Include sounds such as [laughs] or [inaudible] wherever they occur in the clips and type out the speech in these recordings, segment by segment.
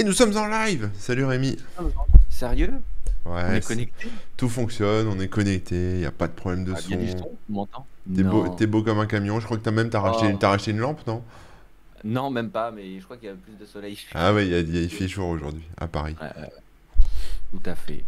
Et nous sommes en live Salut Rémi Sérieux? Ouais, On est connecté tout fonctionne, on est connecté, il n'y a pas de problème de Ah, Il y a du son. T'es beau, Non. t'es beau comme un camion, je crois que t'as même t'as racheté, Oh. t'as racheté une lampe, non? Non, même pas, mais je crois qu'il y a plus de soleil. Ah ouais, il, y a- fait jour aujourd'hui, à Paris. Ouais, ouais, ouais. Tout à fait.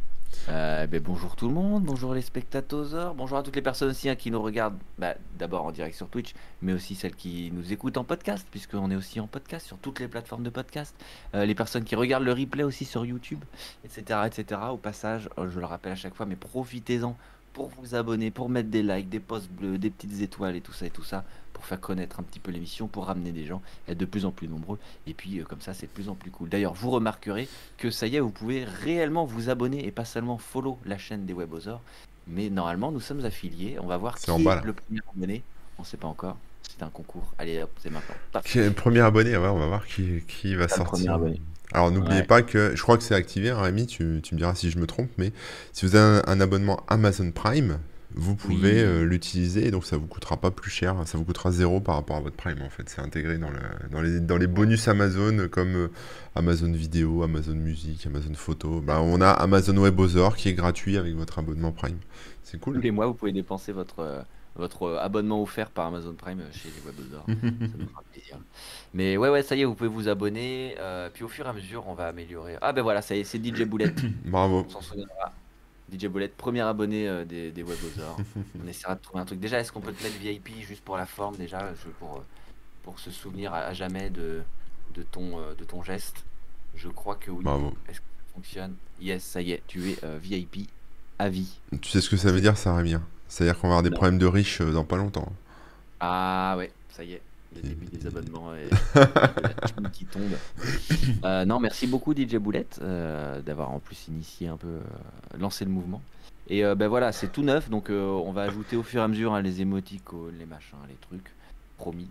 Euh, ben, bonjour tout le monde, bonjour les spectateurs, bonjour à toutes les personnes aussi hein, qui nous regardent, bah, d'abord en direct sur Twitch, mais aussi celles qui nous écoutent en podcast, puisqu'on est aussi en podcast sur toutes les plateformes de podcast, Euh, les personnes qui regardent le replay aussi sur YouTube, etc. etc. Au passage, euh, je le rappelle à chaque fois, mais profitez-en pour vous abonner, pour mettre des likes, des posts bleus, des petites étoiles et tout ça et tout ça, pour faire connaître un petit peu l'émission, pour ramener des gens, être de plus en plus nombreux, et puis euh, comme ça c'est de plus en plus cool. D'ailleurs, vous remarquerez que ça y est, vous pouvez réellement vous abonner et pas seulement follow la chaîne des Webosaures. Mais normalement, nous sommes affiliés. On va voir qui en bas, est le premier abonné. On sait pas encore. C'est un concours. Allez, hop, c'est maintenant. Paf. Qui est le premier abonné, ouais, on va voir qui, qui va sortir. Alors n'oubliez Ouais. pas que, je crois que c'est activé, hein, Rémi, tu, tu me diras si je me trompe, mais si vous avez un, un abonnement Amazon Prime, vous pouvez Oui. euh, l'utiliser, et donc ça vous coûtera pas plus cher, ça vous coûtera zéro par rapport à votre Prime en fait, c'est intégré dans, le- dans, les, dans les bonus Amazon comme euh, Amazon Vidéo, Amazon Musique, Amazon Photo. Bah, on a Amazon WebOther qui est gratuit avec votre abonnement Prime. C'est Tous cool. les mois, vous pouvez dépenser votre, euh, votre abonnement offert par Amazon Prime euh, chez les Webosaures. [laughs] ça nous fera plaisir. Mais ouais, ouais, ça y est, vous pouvez vous abonner. euh, puis au fur et à mesure, on va améliorer. Ah ben voilà, ça y est, c'est DJ [coughs] Boulette. Bravo. On s'en souviendra. DJ Boulette, premier abonné euh, des, des Webosaures. [laughs] on essaiera de trouver un truc. Déjà, est-ce qu'on peut te mettre VIP juste pour la forme, déjà, je- pour, pour se souvenir à, à jamais de, de, ton, euh, de ton geste? Je crois que oui. Bravo. Est-ce que ça fonctionne? Yes, ça y est, tu es VIP à vie. Tu sais ce que ça veut dire, ça, Rémi hein? C'est-à-dire qu'on va avoir des Non. problèmes de riches euh, dans pas longtemps. Ah ouais, ça y est, le début des abonnements et [laughs] la qui tombe. Euh, non, merci beaucoup DJ Boulette euh, d'avoir en plus initié un peu, euh, lancé le mouvement. Et ben voilà, c'est tout neuf, donc on va ajouter au fur et à mesure hein, les émoticônes, les machins, les trucs, promis.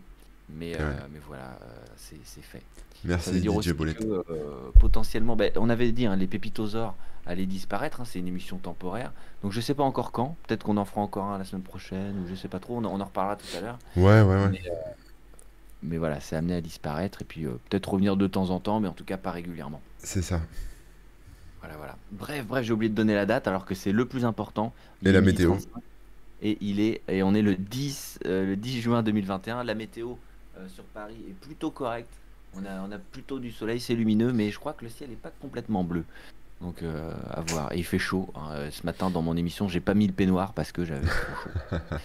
Mais, euh, mais voilà, euh, c'est fait. Merci DJ que euh, potentiellement, ben, on avait dit, hein, les pépitosaures allaient disparaître, hein, c'est une émission temporaire. Donc je sais pas encore quand, peut-être qu'on en fera encore un la semaine prochaine, ou je sais pas trop, on en, on en reparlera tout à l'heure. Ouais, ouais, ouais. Mais, mais voilà, c'est amené à disparaître, et puis euh, peut-être revenir de temps en temps, mais en tout cas pas régulièrement. C'est ça. Voilà, voilà. Bref, bref, j'ai oublié de donner la date, alors que c'est le plus important. Il Et la météo. 35, Et il est, et on est le 10, euh, le 10 juin 2021. La météo sur Paris est plutôt correcte. On a, on a plutôt du soleil, c'est lumineux, mais je crois que le ciel n'est pas complètement bleu. Donc euh, à voir. Et il fait chaud. hein. Euh, Ce matin dans mon émission, j'ai pas mis le peignoir parce que j'avais trop chaud. [laughs]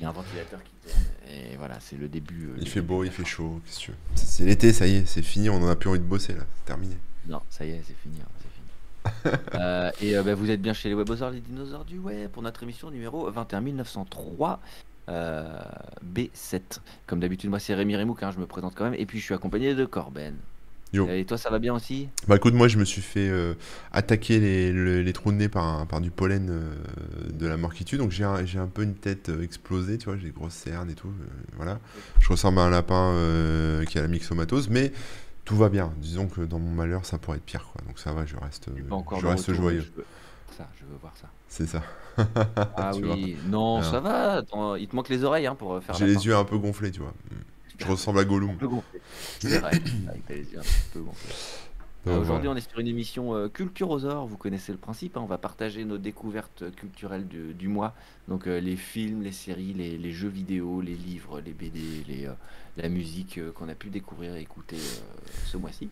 Il y a un ventilateur qui tourne. Et voilà, c'est le début. euh, le Il fait début beau, il fait chaud. Qu'est-ce que tu veux? C'est l'été, ça y est, c'est fini, on en a plus envie de bosser là, c'est terminé. Non, ça y est, c'est fini. hein, fini. [laughs] Euh, et euh, bah, vous êtes bien chez les Webosaures, les dinosaures du web, pour notre émission numéro 21903 euh, B7. Comme d'habitude, moi c'est Rémi Remouk, hein, je me présente quand même. Et puis je suis accompagné de Corben. Yo. Et toi, ça va bien aussi? Bah écoute, moi je me suis fait euh, attaquer les, le- les trous de nez par, un- par du pollen euh, de la mort qui tue, donc j'ai un, peu une tête explosée, tu vois, j'ai des grosses cernes et tout, voilà. Je ressemble à un lapin qui a la myxomatose, mais tout va bien. Disons que dans mon malheur, ça pourrait être pire, quoi. Donc ça va, je reste, Je reste retour, joyeux. Je veux... Ça, je veux voir ça. C'est ça. Ah [laughs] Tu vois. oui, non, Alors. ça va. Attends, il te manque les oreilles hein, pour euh, faire J'ai la les fin. yeux un peu gonflés, tu vois. Mm. Je ressemble à Gollum. Un peu gonflé. C'est vrai, [coughs] avec tes yeux un peu gonflés. Euh, Aujourd'hui, on est sur une émission euh, Culturosaure. Vous connaissez le principe. hein, on va partager nos découvertes culturelles du, du mois. Donc, euh, les films, les séries, les, les jeux vidéo, les livres, les BD, les, euh, la musique euh, qu'on a pu découvrir et écouter euh, ce mois-ci.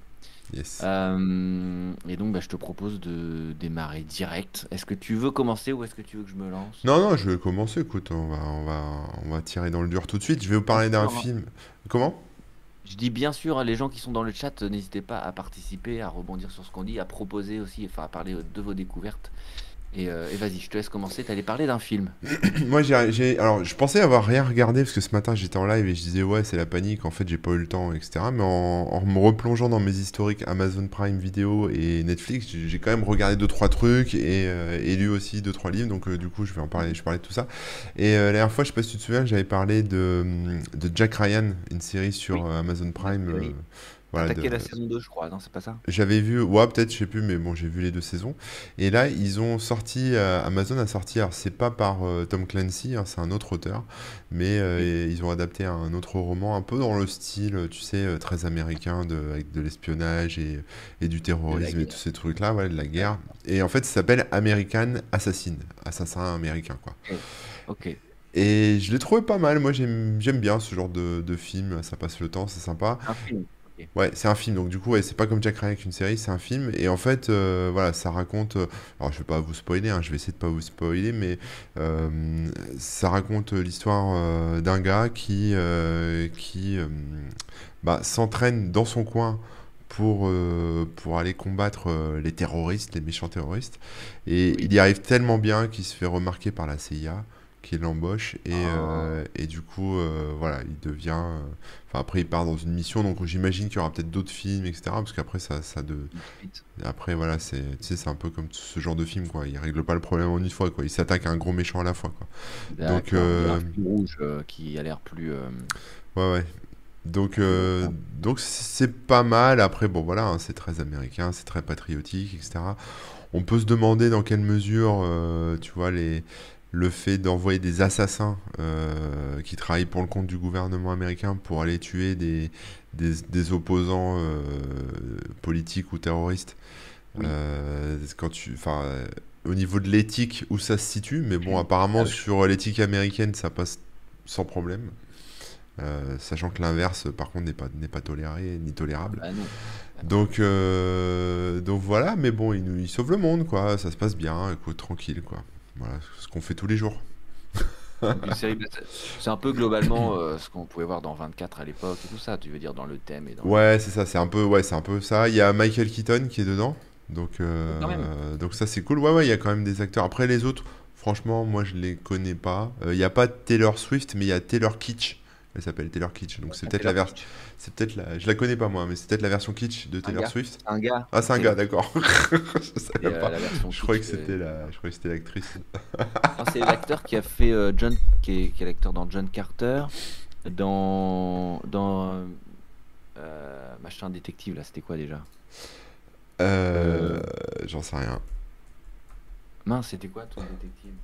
Yes. Euh, et donc, bah, je te propose de démarrer direct. Est-ce que tu veux commencer ou est-ce que tu veux que je me lance? Non, non, je vais commencer, écoute, on va, on va, on va tirer dans le dur tout de suite. Je vais vous parler d'un hein. film. Comment? Je dis bien sûr, hein, les gens qui sont dans le chat, euh, n'hésitez pas à participer, à rebondir sur ce qu'on dit, à proposer aussi, enfin à parler euh, de vos découvertes. Et, euh, et vas-y, je te laisse commencer. T'allais parler d'un film. [clears throat] Moi, j'ai, alors, je pensais avoir rien regardé parce que ce matin j'étais en live et je disais ouais, c'est la panique. En fait, j'ai pas eu le temps, etc. Mais en, en me replongeant dans mes historiques Amazon Prime Video et Netflix, j'ai, quand même regardé deux trois trucs et, euh, et lu aussi deux trois livres. Donc, euh, du coup, je vais en parler. Je parlais de tout ça. Et la dernière fois, je sais pas si tu te souviens, j'avais parlé de, de Jack Ryan, une série sur Oui. Amazon Prime. Oui. Attaqué de- la saison 2, je crois, non, c'est pas ça? J'avais vu, ouais, peut-être, je sais plus, mais bon, j'ai vu les deux saisons. Et là, ils ont sorti, euh, Amazon a sorti, alors c'est pas par euh, Tom Clancy, hein, c'est un autre auteur, mais euh, ils ont adapté un autre roman, un peu dans le style, tu sais, très américain, de, avec de l'espionnage et, et du terrorisme et tous ces trucs-là, ouais, de la guerre. Et en fait, ça s'appelle American Assassin, assassin américain, quoi. Ok. Et je l'ai trouvé pas mal, moi j'aime j'aime bien ce genre de, de film, ça passe le temps, c'est sympa. Un film. Ouais, c'est un film, donc du coup, ouais, c'est pas comme Jack Ryan avec une série, c'est un film. Et en fait, euh, voilà, ça raconte. euh, alors, je vais pas vous spoiler, hein, je vais essayer de pas vous spoiler, mais euh, ça raconte l'histoire d'un gars qui, qui bah, s'entraîne dans son coin pour, euh, pour aller combattre euh, les terroristes, les méchants terroristes. Et Oui. il y arrive tellement bien qu'il se fait remarquer par la CIA, qui l'embauche. Et, euh, et du coup, euh, voilà, il devient. euh, Enfin, après, il part dans une mission, donc j'imagine qu'il y aura peut-être d'autres films, etc. Parce qu'après, ça, ça de... Après, voilà, c'est, tu sais, c'est un peu comme ce genre de film, quoi. Il règle pas le problème en une fois, quoi. Il s'attaque à un gros méchant à la fois, quoi. Donc, un rouge qui a l'air plus. Ouais, ouais. Donc, euh, donc c'est pas mal. Après, bon, voilà, hein, c'est très américain, c'est très patriotique, etc. On peut se demander dans quelle mesure, euh, tu vois, les, le fait d'envoyer des assassins euh, qui travaillent pour le compte du gouvernement américain pour aller tuer des, des, des opposants euh, politiques ou terroristes, Oui. euh, quand tu, au niveau de l'éthique, où ça se situe, mais bon, apparemment, Ah oui. sur l'éthique américaine, ça passe sans problème. Sachant que l'inverse, par contre, n'est pas, n'est pas toléré ni tolérable. non. Donc, donc voilà, mais bon, il, nous- il sauve le monde, quoi. Ça se passe bien, écoute, tranquille, quoi. Voilà, ce qu'on fait tous les jours. Une série, c'est- un peu globalement euh, ce qu'on pouvait voir dans 24 à l'époque et tout ça, tu veux dire dans le thème et dans. Ouais, c'est ça, c'est un peu, ouais, c'est un peu ça. Il y a Michael Keaton qui est dedans, donc, euh, donc ça c'est cool. Ouais, ouais, il y a quand même des acteurs. Après les autres, franchement, moi je les connais pas. Euh, Il y a pas Taylor Swift, mais il y a Taylor Kitsch. Elle s'appelle Taylor Kitsch, donc c'est peut-être la version. C'est peut-être la. Je la connais pas moi, mais c'est peut-être la version Kitsch de Taylor. Swift. Un gars. Ah, c'est un gars, d'accord. [laughs] je et, savais euh, pas. Je croyais que c'était euh, la, je croyais que c'était l'actrice. c'est l'acteur qui a fait euh, John, qui est, l'acteur dans John Carter, dans dans euh, machin détective là, c'était quoi déjà? Euh, J'en sais rien. Mince, c'était quoi True Détective?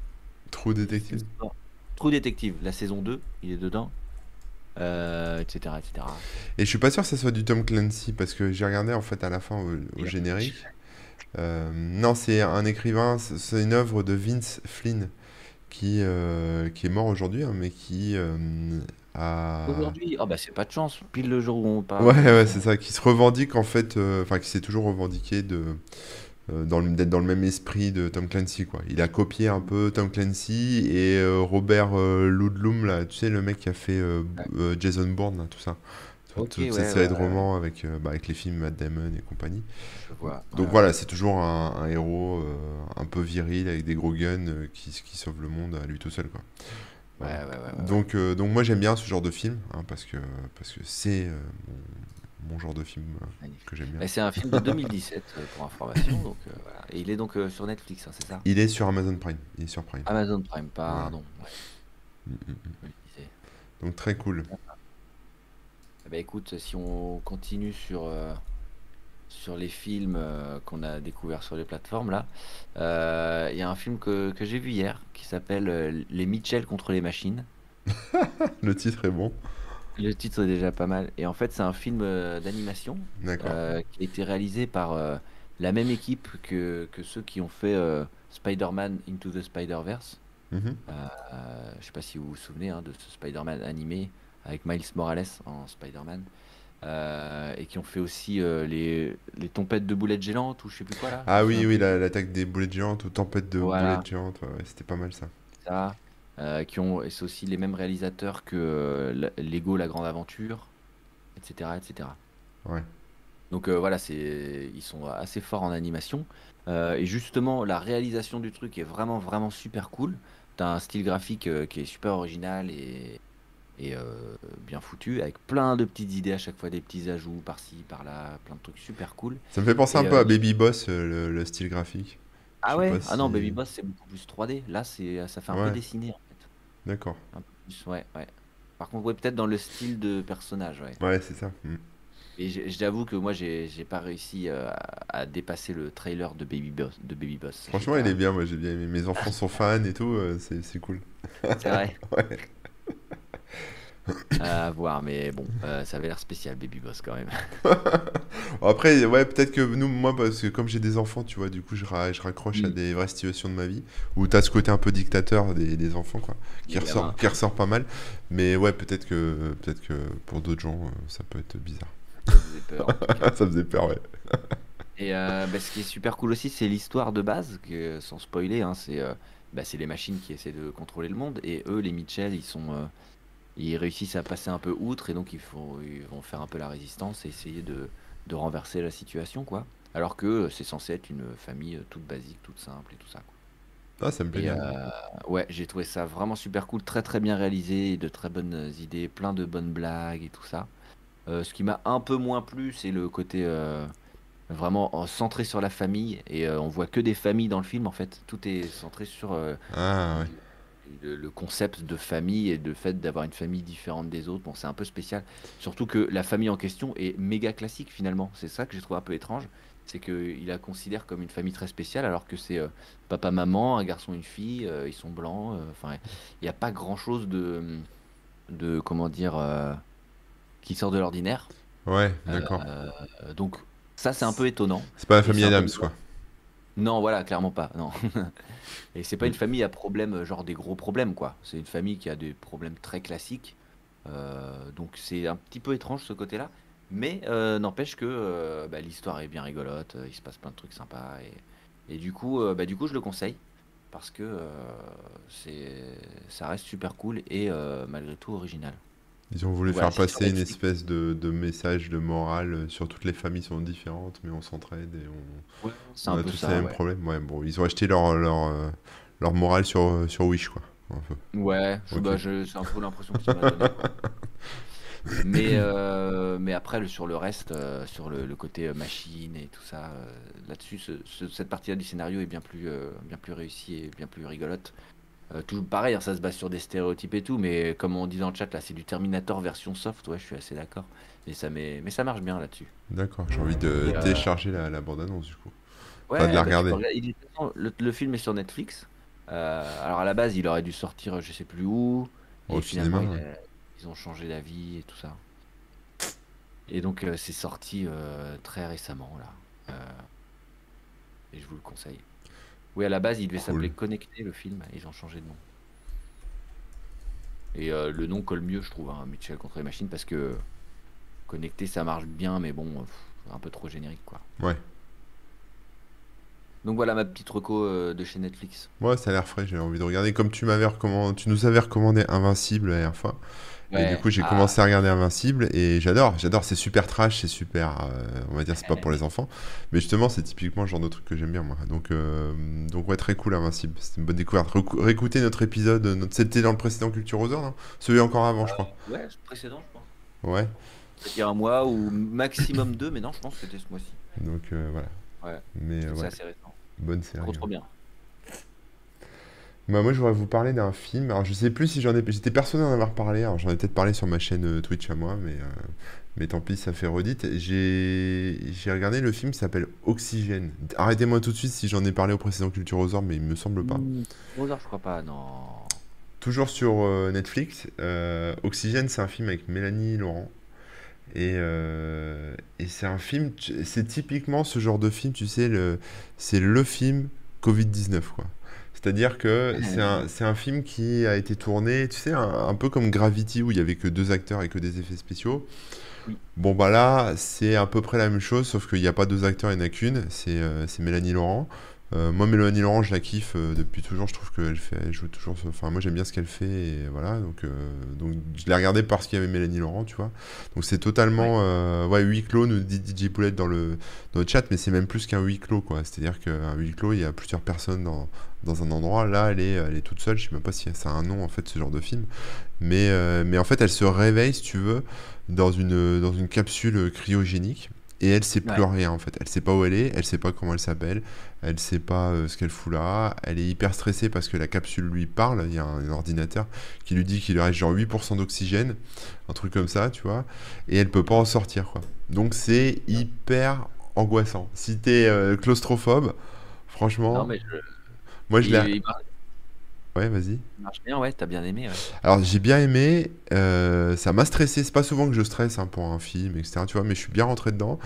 Trou détective. True Détective, la saison 2, il est dedans, euh, etc., etc. Et je suis pas sûr que ça soit du Tom Clancy parce que j'ai regardé en fait à la fin au, générique. Euh, non, c'est un écrivain, c'est une œuvre de Vince Flynn qui, euh, qui est mort aujourd'hui, hein, mais qui a. Aujourd'hui, oh bah c'est pas de chance, pile le jour où on parle. Ouais, ouais, c'est ça, qui se revendique en fait, enfin qui s'est toujours revendiqué de d'être dans le même esprit de Tom Clancy quoi. Il a copié un peu Tom Clancy et euh, Robert euh, Ludlum là, tu sais le mec qui a fait euh, euh, Jason Bourne là, tout ça. Toute, Ok, toute ouais, cette série de ouais, romans avec, euh, bah, avec les films Matt Damon et compagnie. Je vois. Donc voilà, c'est toujours un, un héros euh, un peu viril avec des gros guns euh, qui, qui sauve le monde à lui tout seul quoi. Voilà. Donc, euh, donc moi j'aime bien ce genre de film hein, parce que parce que c'est euh, mon, mon genre de film euh, Magnifique. que j'aime bien. Et c'est un film de 2017 euh, pour information, donc euh, voilà. Et il est donc euh, sur Netflix, hein, c'est ça? Il est sur Amazon Prime. Il est sur Prime. Amazon Prime, pardon. Ouais, Mm, mm, mm. Donc très cool. Ben, écoute, si on continue sur, euh, sur les films euh, qu'on a découverts sur les plateformes, là, euh, il y a un film que, que j'ai vu hier qui s'appelle euh, Les Mitchell contre les machines. [laughs] Le titre est bon. Le titre est déjà pas mal. Et en fait, c'est un film euh, d'animation euh, qui a été réalisé par euh, la même équipe que, que ceux qui ont fait Spider-Man Into the Spider-Verse. Mhm. Euh, je sais pas si vous vous souvenez hein, de ce Spider-Man animé avec Miles Morales en Spider-Man. Et qui ont fait aussi les, les tempêtes de boulettes géantes ou je sais plus quoi là. Ah oui, oui, l'attaque des boulettes géantes ou tempête de Voilà. boulettes géantes. ouais, c'était pas mal ça. Ça, euh, qui ont, c'est aussi les mêmes réalisateurs que euh, Lego La Grande Aventure, etc. etc. Ouais. Donc euh, voilà, c'est, ils sont assez forts en animation. Euh, et justement, la réalisation du truc est vraiment, vraiment super cool. T'as un style graphique qui est super original et, et bien foutu, avec plein de petites idées à chaque fois, des petits ajouts par-ci, par-là, plein de trucs super cool. Ça me fait penser un peu à Baby Boss, le, le style graphique. Ah ouais? Ah non, Baby Boss, c'est beaucoup plus 3D. Là, c'est, ça fait un Ouais. peu dessiné en. D'accord. Ouais, ouais. Par contre, ouais, peut-être dans le style de personnage, ouais. Ouais, c'est ça. Mm. Et j'avoue que moi, j'ai pas réussi euh, à, dépasser le trailer de Baby Boss. De Baby Boss. Franchement, il est bien, moi j'ai bien aimé. Mes enfants sont [laughs] fans et tout, euh, c'est cool. C'est vrai. [laughs] ouais. [coughs] À voir, mais bon, euh, ça avait l'air spécial, Baby Boss quand même. [laughs] Après, ouais, peut-être que nous, moi, parce que comme j'ai des enfants, tu vois, du coup, je, je raccroche à mm. des vraies situations de ma vie où tu as ce côté un peu dictateur des, des enfants, quoi, qui ressort, qui ressort pas mal. Mais ouais, peut-être que, peut que pour d'autres gens, ça peut être bizarre. Ça faisait peur. [laughs] ça faisait peur, ouais. Et euh, bah, ce qui est super cool aussi, c'est l'histoire de base, que, sans spoiler, hein, c'est euh, bah, les machines qui essaient de contrôler le monde. Et eux, les Mitchell, ils sont. Euh, ils réussissent à passer un peu outre et donc ils, vont faire un peu la résistance et essayer de, de renverser la situation, quoi. Alors que c'est censé être une famille toute basique, toute simple et tout ça. Quoi. Ah, ça me plaît bien. ouais, j'ai trouvé ça vraiment super cool, très très bien réalisé, de très bonnes idées, plein de bonnes blagues et tout ça. Euh, ce qui m'a un peu moins plu, c'est le côté euh, vraiment centré sur la famille. Et euh, on voit que des familles dans le film, en fait. Tout est centré sur ah, le, concept de famille et le fait d'avoir une famille différente des autres. Bon, c'est un peu spécial. Surtout que la famille en question est méga classique, finalement. C'est ça que j'ai trouvé un peu étrange. C'est qu'il la considère comme une famille très spéciale, alors que c'est papa, maman, un garçon, une fille, ils sont blancs. Enfin, il n'y a pas grand chose de, de comment dire qui sort de l'ordinaire. Ouais, d'accord. Euh, donc ça c'est un peu étonnant. C'est pas la famille Adams quoi. Non, voilà, clairement pas. Non. [laughs] Et c'est pas une famille à problème, genre des gros problèmes quoi. C'est une famille qui a des problèmes très classiques. Euh, donc c'est un petit peu étrange ce côté-là. Mais euh, n'empêche que bah, l'histoire est bien rigolote, il se passe plein de trucs sympas. Et, et du, coup, bah, du coup, je le conseille parce que c'est ça reste super cool et malgré tout original. Ils ont voulu faire passer une espèce de, de, message de morale euh, sur toutes les familles sont différentes, mais on s'entraide et on, ouais, on a tous ça, les mêmes problèmes. Ouais, bon, ils ont acheté leur, leur, euh, leur morale sur, euh, sur Wish, quoi. Ouais, bah, c'est un peu l'impression que ça m'a donné. [laughs] mais, euh, mais après, sur le reste, sur le, le, côté machine et tout ça, là-dessus, ce, cette partie-là du scénario est bien plus, bien plus réussie et bien plus rigolote. Euh, toujours pareil, hein, ça se base sur des stéréotypes et tout, mais comme on dit dans le chat, là, c'est du Terminator version soft, ouais, je suis assez d'accord. Mais ça, mais ça marche bien là-dessus. D'accord, j'ai envie de euh, télécharger la, la bande-annonce du coup. Ouais, de la bah, regarder. le, film est sur Netflix. Euh, alors à la base, il aurait dû sortir je sais plus où. Au finalement, ils ont changé d'avis et tout ça. Et donc c'est sorti très récemment là. et je vous le conseille. Oui, à la base, il devait s'appeler Connecté, le film. Ils ont changé de nom. Et euh, le nom colle mieux, je trouve, hein, Mitchell contre les machines, parce que Connecté, ça marche bien, mais bon, un peu trop générique, quoi. Ouais. Donc voilà ma petite reco euh, de chez Netflix. Ouais, ça a l'air frais, j'ai envie de regarder. Comme tu m'avais recommandé, tu nous avais recommandé Invincible la dernière fois et du coup, j'ai ah. commencé à regarder Invincible et j'adore. J'adore, c'est super trash, c'est super. Euh, on va dire, c'est pas pour les enfants. Mais justement, c'est typiquement le genre de truc que j'aime bien, moi. Donc, euh, donc ouais, très cool Invincible. C'est une bonne découverte. réécouter notre épisode. Notre... C'était dans le précédent Culture aux non? Celui encore avant, je crois. Ouais, le précédent, je crois. Ouais. C'est-à-dire un mois ou maximum deux, mais non, je pense que c'était ce mois-ci. Donc euh, voilà. Ouais. Mais c'est assez récent. Bonne série. Trop, trop bien. Bah, moi, je voudrais vous parler d'un film. Alors, je sais plus si j'en ai. J'étais persuadé d'en avoir parlé. Alors, j'en ai peut-être parlé sur ma chaîne euh, Twitch à moi, mais, euh, mais tant pis, ça fait redite. J'ai regardé le film qui s'appelle Oxygène. Arrêtez-moi tout de suite si j'en ai parlé au précédent Culture Osor, mais il me semble pas. Mmh, je crois pas, non. Toujours sur euh, Netflix. Oxygène, c'est un film avec Mélanie Laurent. Et, et c'est un film. C'est typiquement ce genre de film, tu sais, c'est le film Covid-19, quoi. C'est-à-dire que c'est un, film qui a été tourné, tu sais, un, peu comme Gravity où il y avait que deux acteurs et que des effets spéciaux. Bon, bah là, c'est à peu près la même chose, sauf qu'il n'y a pas deux acteurs, il n'y en a qu'une, c'est euh, Mélanie Laurent. Euh, moi, Mélanie Laurent, je la kiffe euh, depuis toujours. Je trouve qu'elle fait, elle joue toujours. Enfin, moi, j'aime bien ce qu'elle fait. Et voilà. Donc, euh, donc je l'ai regardé parce qu'il y avait Mélanie Laurent, tu vois. Donc, c'est totalement. Ouais. huis clos, nous dit DJ Poulette dans le, dans le chat, mais c'est même plus qu'un huis clos, quoi. C'est-à-dire qu'un huis clos, il y a plusieurs personnes dans, dans un endroit. Là, elle est, elle est toute seule. Je sais même pas si ça a un nom, en fait, ce genre de film. Mais, mais en fait, elle se réveille, si tu veux, dans une, dans une capsule cryogénique. Et elle sait plus Ouais. rien en fait. Elle sait pas où elle est, elle sait pas comment elle s'appelle, elle sait pas euh, ce qu'elle fout là. Elle est hyper stressée parce que la capsule lui parle. Il y a un, un ordinateur qui lui dit qu'il lui reste genre 8% d'oxygène, un truc comme ça, tu vois. Et elle peut pas en sortir quoi. Donc c'est hyper angoissant. Si t'es euh, claustrophobe, franchement, Non, mais je- moi je l'ai. Ouais, vas-y. marche bien, ouais, t'as bien aimé. Ouais. Alors j'ai bien aimé, euh, ça m'a stressé, c'est pas souvent que je stresse hein, pour un film, etc. Tu vois, mais je suis bien rentré dedans.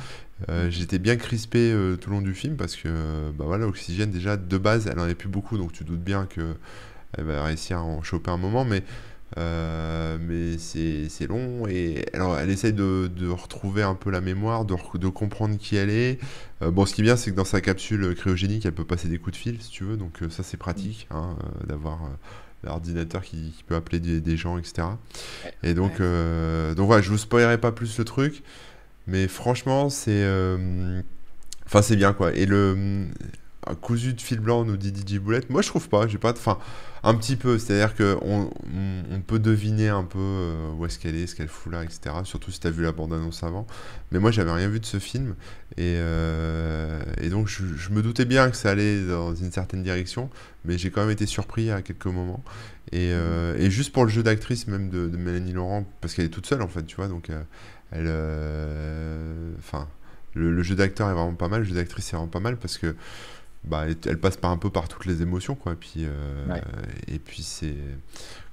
Euh, j'étais bien crispé euh, tout le long du film parce que bah voilà, l'oxygène déjà de base, elle en avait plus beaucoup, donc tu doutes bien que elle va réussir à en choper un moment, mais euh, mais c'est long et alors elle essaye de, de retrouver un peu la mémoire, de, de comprendre qui elle est. Euh, bon, ce qui est bien, c'est que dans sa capsule cryogénique, elle peut passer des coups de fil si tu veux, donc euh, ça c'est pratique hein, euh, d'avoir l'ordinateur qui, qui peut appeler des, des gens, etc. Et donc, ouais. euh, donc voilà, je vous spoilerai pas plus le truc, mais franchement, c'est, enfin, c'est bien quoi. Et le cousu de fil blanc nous dit DJ Boulette. Moi, je trouve pas. J'ai pas, enfin, un petit peu. C'est-à-dire que on, peut deviner un peu euh, où est-ce qu'elle est, ce qu'elle fout là, etc. Surtout si t'as vu la bande-annonce avant. Mais moi, j'avais rien vu de ce film, et, euh, et donc je, me doutais bien que ça allait dans une certaine direction, mais j'ai quand même été surpris à quelques moments. Et, euh, juste pour le jeu d'actrice même de, Mélanie Laurent, parce qu'elle est toute seule en fait, tu vois, donc elle, enfin, le, le jeu d'acteur est vraiment pas mal, le jeu d'actrice est vraiment pas mal parce que bah, elle, passe par un peu par toutes les émotions, quoi. Puis, euh, Ouais. et puis c'est,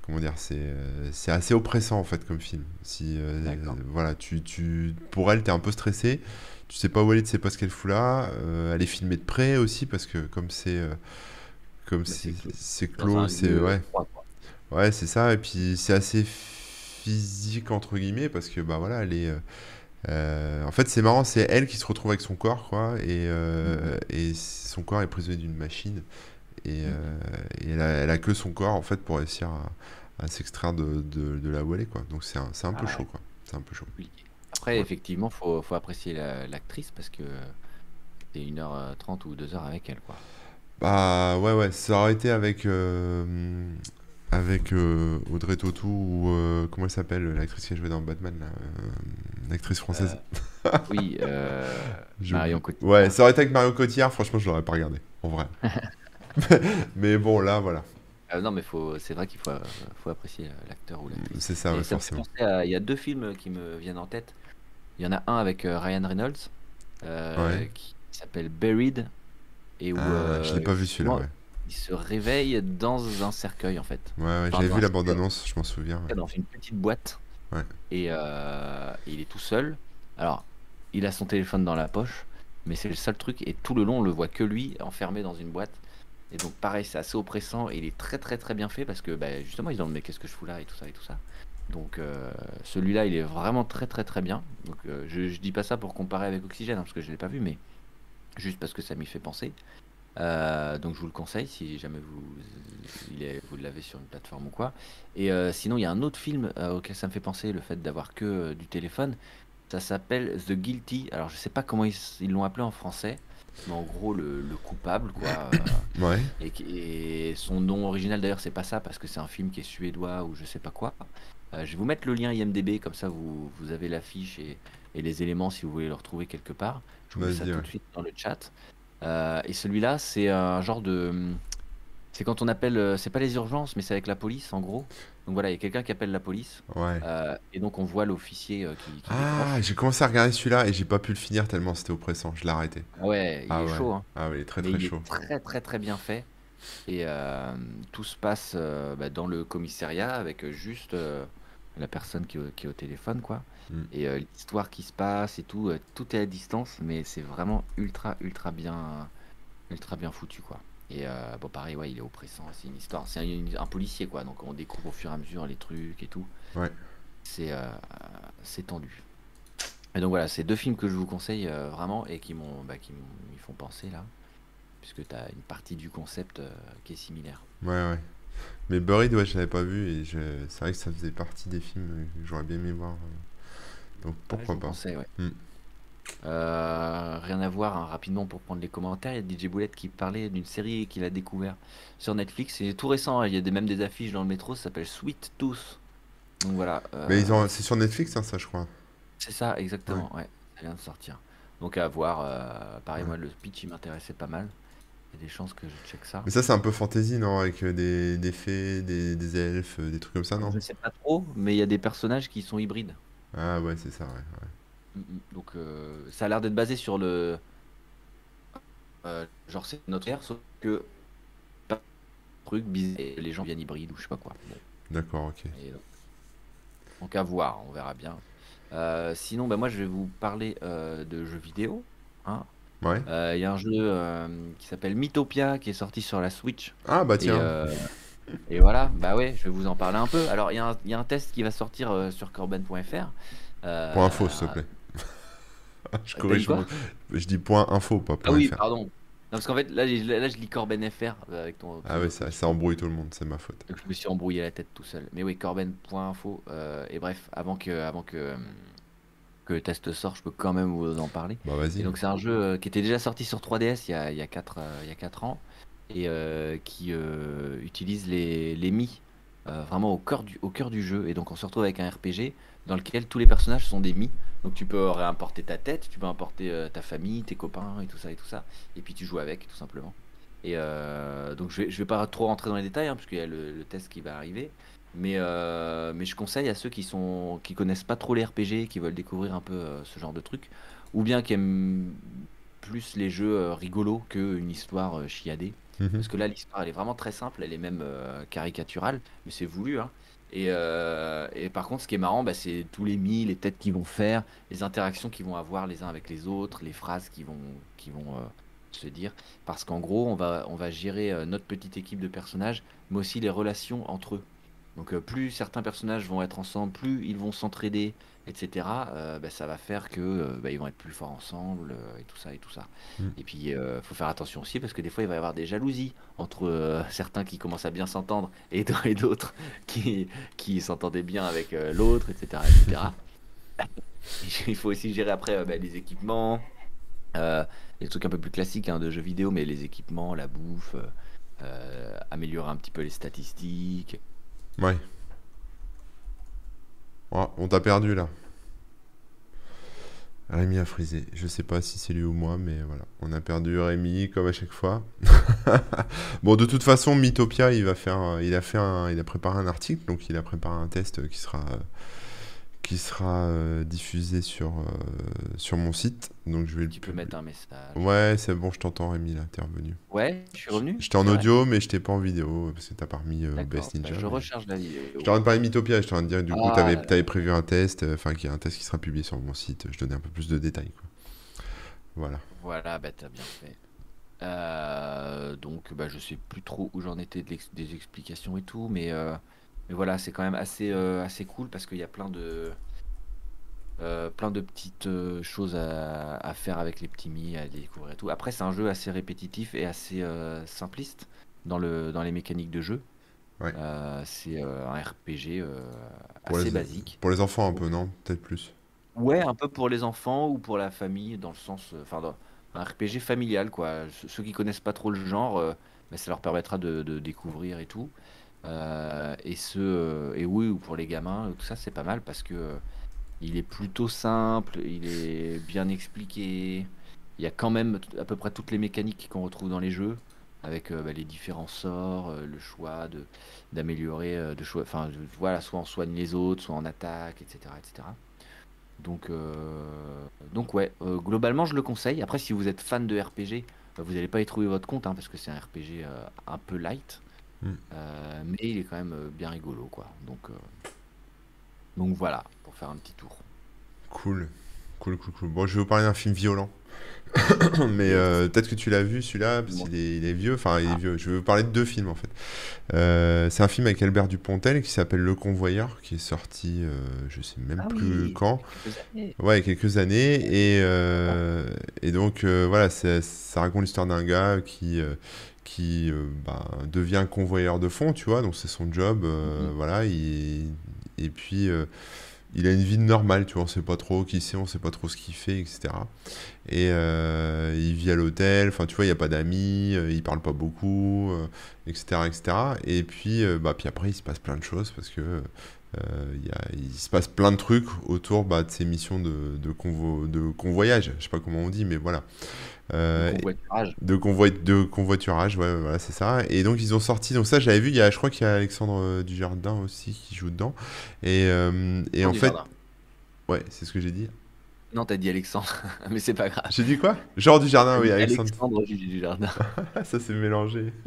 comment dire, c'est, euh, c'est assez oppressant en fait comme film. Si, euh, voilà, tu, tu, pour elle, t'es un peu stressé. Tu sais pas où elle est, tu sais pas ce qu'elle fout là. Euh, elle est filmée de près aussi parce que comme c'est, euh, comme Mais c'est clos. c'est ouais. Ouais, c'est ça. Et puis c'est assez physique entre guillemets parce que bah voilà, elle est. euh, en fait, c'est marrant, c'est elle qui se retrouve avec son corps, quoi, et, euh, et son corps est prisonnier d'une machine, et, euh, et elle a, elle a que son corps en fait pour réussir à, à s'extraire de, de, de là où elle est, quoi. Donc c'est un, c'est un peu Ah chaud, quoi. C'est un peu chaud. Oui. Après, Ouais. effectivement, faut, faut apprécier la- l'actrice parce que c'est 1h30 ou 2h avec elle, quoi. Bah ouais, ouais, ça aurait été avec euh, avec euh, Audrey Tautou ou euh, comment elle s'appelle, l'actrice qui a joué dans Batman, là, euh, l'actrice française. Oui, [laughs] Marion. Cotillard. Ouais, ça aurait été avec Mario Cotillard, franchement, je l'aurais pas regardé, en vrai. [laughs] [laughs] Mais bon, là, voilà. Non, mais faut, c'est vrai qu'il faut, faut apprécier l'acteur ou l'actrice. C'est ça, ouais, ça forcément. Il y a deux films qui me viennent en tête. Il y en a un avec Ryan Reynolds Ouais. qui s'appelle Buried et où Ah, je l'ai pas vu celui-là, ouais. Il se réveille dans un cercueil en fait. Ouais, ouais, Enfin, j'avais vu la bande-annonce, je m'en souviens. ouais. dans une petite boîte Ouais. et, euh, et il est tout seul. Alors, il a son téléphone dans la poche, mais c'est le seul truc et tout le long on le voit que lui enfermé dans une boîte. Et donc pareil, c'est assez oppressant et il est très très très bien fait parce que bah, justement ils demandent mais qu'est-ce que je fous là et tout ça et tout ça. Donc euh, celui-là il est vraiment très très très bien. Donc euh, je, je dis pas ça pour comparer avec Oxygène hein, parce que je l'ai pas vu mais juste parce que ça m'y fait penser. Euh, donc je vous le conseille si jamais vous il est- vous l'avez sur une plateforme ou quoi. Et euh, sinon il y a un autre film euh, auquel ça me fait penser le fait d'avoir que du téléphone. Ça s'appelle The Guilty. Alors je sais pas comment ils l'ont appelé en français, mais en gros le, le coupable quoi. [coughs] Ouais, et, son nom original d'ailleurs c'est pas ça parce que c'est un film qui est suédois ou je sais pas quoi. Je vais vous mettre le lien IMDB comme ça vous, vous avez l'affiche et, et les éléments si vous voulez le retrouver quelque part. Je vous mets ça tout de suite dans le chat. Euh, et celui-là c'est un genre de c'est quand on appelle euh, c'est pas les urgences mais c'est avec la police en gros. Donc voilà il y a quelqu'un qui appelle la police ouais. euh, et donc on voit l'officier euh, qui, qui Ah, j'ai commencé à regarder celui-là et j'ai pas pu le finir tellement c'était oppressant, je l'ai arrêté. Ah ouais il Ah est ouais. chaud hein. Ah il est très Mais très il chaud. est très très très bien fait. Et euh, tout se passe bah, dans le commissariat avec juste la personne qui est au téléphone, quoi. Mm. Et euh, l'histoire qui se passe et tout, euh, tout est à distance, mais c'est vraiment ultra ultra bien, ultra bien foutu, quoi. Et euh, bon, pareil, ouais, il est oppressant. C'est une histoire, c'est un, un policier, quoi. Donc on découvre au fur et à mesure les trucs et tout. Ouais. C'est c'est tendu. Et donc voilà, c'est deux films que je vous conseille vraiment et qui m'ont bah, qui m'y font penser là puisque tu as une partie du concept qui est similaire. Ouais, ouais. Mais Buried, ouais, je l'avais pas vu et je... c'est vrai que ça faisait partie des films que j'aurais bien aimé voir. Donc pourquoi pas. conseille, ouais. Mm. Euh, rien à voir, hein, rapidement pour prendre les commentaires. Il y a DJ Boulette qui parlait d'une série qu'il a découvert sur Netflix. C'est tout récent, hein, il y a des, même des affiches dans le métro, ça s'appelle Sweet Tooth. Donc voilà. euh, Mais ils ont... c'est sur Netflix, hein, ça, je crois. C'est ça, exactement, ouais. ça vient de sortir. Donc à voir. euh, pareil, moi, le pitch, il m'intéressait pas mal. Il y a des chances que je check ça. Mais ça, c'est un peu fantasy, non? Avec des, des fées, des, des elfes, des trucs comme ça, non? Je sais pas trop, mais il y a des personnages qui sont hybrides. Ah ouais, c'est ça, ouais. ouais. Mm, mm. Donc euh, ça a l'air d'être basé sur le... euh, genre c'est notre ère, sauf que... pas truc bizarre, et les gens viennent hybrides ou je sais pas quoi. Bon, D'accord, ok. et donc, donc à voir, on verra bien. Euh, sinon, bah, moi je vais vous parler euh, de jeux vidéo. hein. Ouais. Euh, Il y a un jeu euh, qui s'appelle Mythopia qui est sorti sur la Switch. Ah bah Et, tiens. euh, et voilà, bah ouais, je vais vous en parler un peu. Alors, il y, a un- il y a un test qui va sortir euh, sur corben.fr. Euh, Point info, s'il te plaît. [laughs] Je corrige Je dis point info, pas Ah point oui, fr. pardon. Non, parce qu'en fait, là, je lis Corben FR euh, avec ton. Ah ouais, ça, ça embrouille tout le monde, c'est ma faute. Donc, je me suis embrouillé la tête tout seul. Mais oui, corben.info. euh, et bref, avant que, avant que, que le test sorte, je peux quand même vous en parler. Bah vas-y. donc, c'est un jeu qui était déjà sorti sur 3DS il y a, il y a 4, il y a 4 ans. Et euh, qui euh, utilise les, les Mi euh, vraiment au cœur, du, au cœur du jeu. Et donc, on se retrouve avec un RPG dans lequel tous les personnages sont des Mi. Donc, tu peux réimporter ta tête, tu peux importer ta famille, tes copains et tout ça et tout ça. Et puis, tu joues avec, tout simplement. Et donc, je vais, je vais pas trop rentrer dans les détails, hein, parce qu'il y a le, test qui va arriver. Mais, mais je conseille à ceux qui sont qui connaissent pas trop les RPG, qui veulent découvrir un peu ce genre de truc, ou bien qui aiment plus les jeux rigolos qu'une histoire chiadée. Mhm. Parce que là, l'histoire, elle est vraiment très simple, elle est même euh, caricaturale, mais c'est voulu. Hein. Et, euh, et par contre, ce qui est marrant, bah, c'est tous les mis, les têtes qu'ils vont faire, les interactions qu'ils vont avoir les uns avec les autres, les phrases qu'ils vont, qui vont euh, se dire. Parce qu'en gros, on va, on va gérer notre petite équipe de personnages, mais aussi les relations entre eux. Donc plus certains personnages vont être ensemble, plus ils vont s'entraider, etc. euh, bah, ça va faire que euh, bah, ils vont être plus forts ensemble euh, et tout ça et tout ça. Mm. Et puis il faut faire attention aussi parce que des fois il va y avoir des jalousies entre [laughs] certains qui commencent à bien s'entendre et [laughs] d'autres qui qui s'entendaient bien avec l'autre, etc., etc. [laughs] il faut aussi gérer après bah, les équipements, les trucs un peu plus classiques hein, de jeux vidéo, mais les équipements, la bouffe, améliorer un petit peu les statistiques. Ouais. Oh, on t'a perdu là. Rémi a frisé. Je sais pas si c'est lui ou moi, mais voilà. On a perdu Rémi comme à chaque fois. [laughs] bon, de toute façon, Mythopia, il va faire, il a il a préparé un article, donc il a préparé un test qui sera, qui sera euh, diffusé sur, euh, sur mon site. Donc je vais le Tu peux mettre un message. Ouais, c'est bon, je t'entends Rémi là, t'es revenu. Ouais, je suis revenu. J'étais en audio, mais j'étais pas en vidéo parce que t'as pas remis euh, Best bah, Ninja. je mais- recharge la vidéo. Je t'ai en train de parler Mythopia, je t'ai en train de dire, du coup, Ah, t'avais, t'avais prévu un test, euh, enfin, qu'il y a un test qui sera publié sur mon site, je donnais un peu plus de détails, quoi. Voilà. Voilà, bah t'as bien fait. Donc, bah, je sais plus trop où j'en étais de des explications et tout, mais, mais voilà, c'est quand même assez, euh, assez cool parce qu'il y a plein de, euh, plein de petites euh, choses à, à faire avec les petits mi, à découvrir et tout. Après, c'est un jeu assez répétitif et assez simpliste dans le, dans les mécaniques de jeu. Ouais. C'est un RPG assez les- basique. Pour les enfants, un peu, non? Peut-être plus. Ouais, un peu pour les enfants ou pour la famille, dans le sens, enfin, un RPG familial, quoi. Ce- Ceux qui connaissent pas trop le genre, euh, bah, ça leur permettra de, de découvrir et tout. Euh, et ceux, euh, et oui, ou pour les gamins, tout ça, c'est pas mal parce que euh, il est plutôt simple, il est bien expliqué. Il y a quand même à peu près toutes les mécaniques qu'on retrouve dans les jeux, avec bah, les différents sorts, le choix de d'améliorer, de choix, enfin, voilà, soit on soigne les autres, soit on attaque, etc., etc. Donc, donc ouais, globalement je le conseille. Après, si vous êtes fan de RPG, euh, vous n'allez pas y trouver votre compte hein, parce que c'est un RPG un peu light, Mm. Euh, mais il est quand même euh, bien rigolo, quoi. Donc, euh, donc voilà, pour faire un petit tour. Cool. Cool, cool, cool. Bon, je vais vous parler d'un film violent. [coughs] Mais euh, peut-être que tu l'as vu celui-là, parce qu'il est, il est vieux. Enfin, il est Ah. vieux. Je vais vous parler de deux films en fait. Euh, c'est un film avec Albert Dupontel qui s'appelle Le Convoyeur, qui est sorti, euh, je sais même Ah plus oui. quand. Quelques années. Ouais, il y a quelques années. Et, euh, et donc, euh, voilà, ça raconte l'histoire d'un gars qui, euh, qui euh, bah, devient convoyeur de fonds, tu vois. Donc, c'est son job. euh, Mhm. Voilà. il- et puis, euh, il a une vie normale, tu vois. On sait pas trop qui c'est, on sait pas trop ce qu'il fait, etc. Et il vit à l'hôtel. Enfin, tu vois, il n'y a pas d'amis, il parle pas beaucoup, etc., etc. Et puis, bah, puis après, il se passe plein de choses parce que il y a- il se passe plein de trucs autour bah, de ces missions de, de, convo- de convoyage. Je sais pas comment on dit, mais voilà. Euh, Convoiturage. de, convoi de convoiturage, ouais, voilà, c'est ça. Et donc ils ont sorti, donc ça j'avais vu, il y a, je crois qu'il y a Alexandre euh, Dujardin aussi qui joue dedans. Et, euh, et Jean en fait, ouais, c'est ce que j'ai dit. Non, t'as dit Alexandre, [laughs] mais c'est pas grave. J'ai dit quoi? Genre Dujardin, oui, Alexandre. Alexandre Dujardin. [laughs] Ça s'est mélangé. [laughs]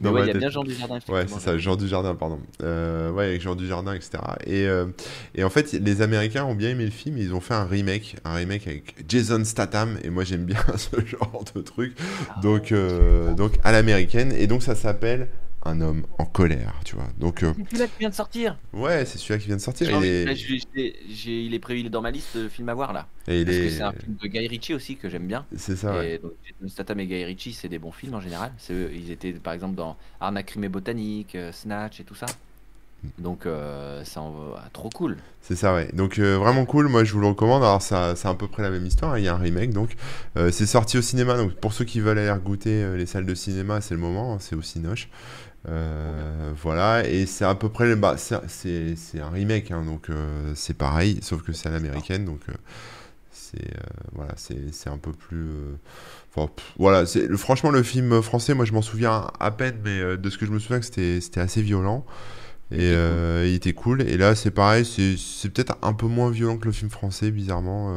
Mais Dans ouais, ma il y a bien Jean Dujardin, Ouais, effectivement. c'est ça, Jean Dujardin, pardon. Euh, ouais, avec Jean Dujardin, etc. Et, euh, et en fait, les Américains ont bien aimé le film, et ils ont fait un remake, un remake avec Jason Statham, et moi j'aime bien ce genre de truc, Ah, donc, euh, donc à l'américaine, et donc ça s'appelle Un homme en colère, tu vois. Donc, euh, C'est celui-là qui vient de sortir. ouais, c'est celui-là qui vient de sortir, J'ai il envie- est, j'ai- il est prévu dans ma liste de films à voir là. et il Parce que est, c'est un film de Guy Ritchie aussi que j'aime bien. c'est ça, ouais. Et donc, Jason Statham et Guy Ritchie, c'est des bons films en général. C'est eux- Ils étaient par exemple dans Arnaque crime et botanique, euh, Snatch et tout ça. Donc euh, ça en va trop cool. C'est ça, ouais. Donc euh, vraiment cool, moi je vous le recommande. Alors ça, c'est à peu près la même histoire, hein. il y a un remake donc. Euh, c'est sorti au cinéma, donc pour ceux qui veulent aller goûter euh, les salles de cinéma, c'est le moment, hein, c'est au Cinoche. Euh, voilà, et c'est à peu près, le- bah, c'est un remake, hein, donc euh, c'est pareil, sauf que c'est à l'américaine, donc euh, c'est voilà, c'est un peu plus. enfin, pff, voilà, c'est le- franchement le film français, moi je m'en souviens à peine, mais de ce que je me souviens, c'était c'était assez violent. Et cool. il était cool. Et là, c'est pareil, c'est peut-être un peu moins violent que le film français, bizarrement.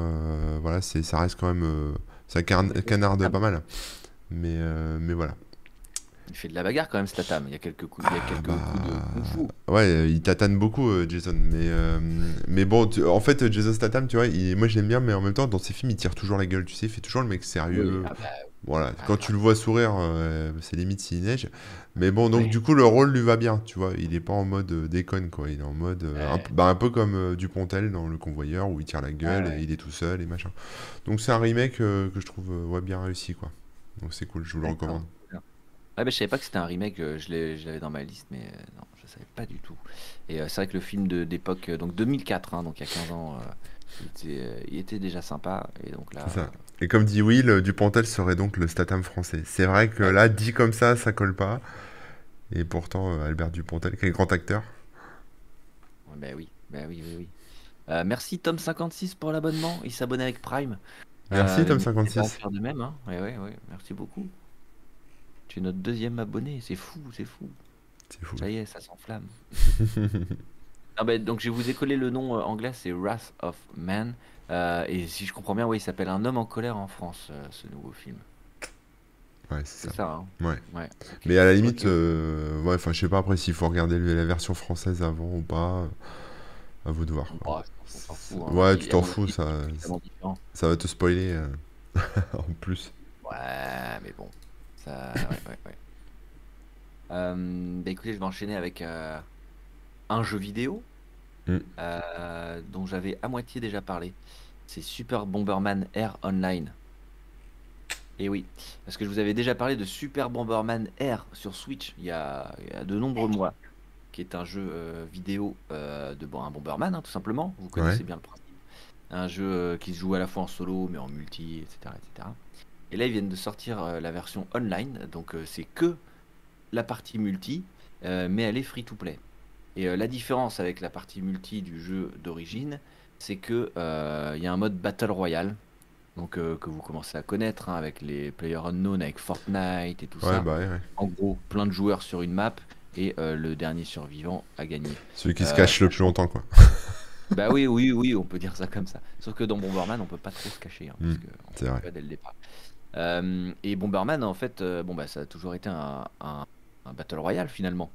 Voilà, c'est ça reste quand même. ça canarde pas mal. Mais, mais voilà. Il fait de la bagarre quand même, Statham. Il y a quelques coups, il y a Ah, quelques bah, coups de kung fu. Ouais, il tatane beaucoup, euh, Jason. Mais, euh, mais bon, tu- en fait, Jason Statham, tu vois, il- moi je l'aime bien, mais en même temps, dans ses films, il tire toujours la gueule, tu sais, il fait toujours le mec sérieux. Oui, ah bah, Voilà, Ah, quand bah. tu le vois sourire, euh, c'est limite s'il neige. Mais bon, donc Oui. du coup, le rôle lui va bien, tu vois. Il est pas en mode euh, déconne, quoi. Il est en mode. un, bah, un peu comme Dupontel dans Le Convoyeur, où il tire la gueule et il est tout seul et machin. Donc c'est un remake que je trouve ouais, bien réussi, quoi. Donc c'est cool, je vous le recommande. Ouais, bah, je savais pas que c'était un remake, euh, je l'avais dans ma liste, mais euh, non, je savais pas du tout. Et euh, c'est vrai que le film d'époque, donc 2004, hein, donc il y a 15 ans, il, était, il était déjà sympa. Et donc là, ça. Et comme dit Will, Dupontel serait donc le Statham français. C'est vrai que là, dit comme ça, ça colle pas. Et pourtant, Albert Dupontel, quel grand acteur. euh, bah oui, bah oui, oui, oui. Merci Tom56 pour l'abonnement, il s'abonne avec Prime. Merci, Euh, Tom n'hésitez pas à 56. faire de même, hein. Ouais, ouais, ouais, merci beaucoup. Tu es notre deuxième abonné, c'est fou, c'est fou. C'est fou. Ça y est, ça s'enflamme. [laughs] Ah bah, donc je vous ai collé le nom euh, anglais, c'est Wrath of Man. Euh, et si je comprends bien, oui, il s'appelle Un homme en colère en France, euh, ce nouveau film. Ouais, c'est ça. ça, hein Ouais. Ouais. Mais à la limite, Ok. euh, ouais, enfin, je sais pas après s'il faut regarder la version française avant ou pas. À vous de voir. quoi. Fout, hein. Ouais, Il- tu t'en fous, ça, ça va te spoiler [laughs] en plus. Ouais, mais bon. Ça, ouais, ouais, ouais. [laughs] Euh, bah écoutez, je vais enchaîner avec euh, un jeu vidéo Mm. euh, dont j'avais à moitié déjà parlé. C'est Super Bomberman Air Online. Et oui, parce que je vous avais déjà parlé de Super Bomberman Air sur Switch il y a, il y a de nombreux mois, qui est un jeu euh, vidéo euh, de bon, un Bomberman, hein, tout simplement. Vous connaissez Ouais. bien le principe. Un jeu euh, qui se joue à la fois en solo, mais en multi, etc. etc. Et là, ils viennent de sortir euh, la version online, donc euh, c'est que la partie multi, euh, mais elle est free to play. Et la différence avec la partie multi du jeu d'origine, c'est que il y a un mode Battle Royale, donc que vous commencez à connaître hein, avec les Player Unknown, avec Fortnite et tout Ouais, ça. bah ouais, ouais. En gros, plein de joueurs sur une map et le dernier survivant a gagné. Celui qui se cache le plus longtemps, quoi. [laughs] bah oui, oui, oui, on peut dire ça comme ça. Sauf que dans Bomberman, on peut pas trop se cacher, hein, parce Mm, que on vrai. pas dès le départ. Euh, et Bomberman, en fait, euh, bon bah ça a toujours été un, un- un battle royale finalement,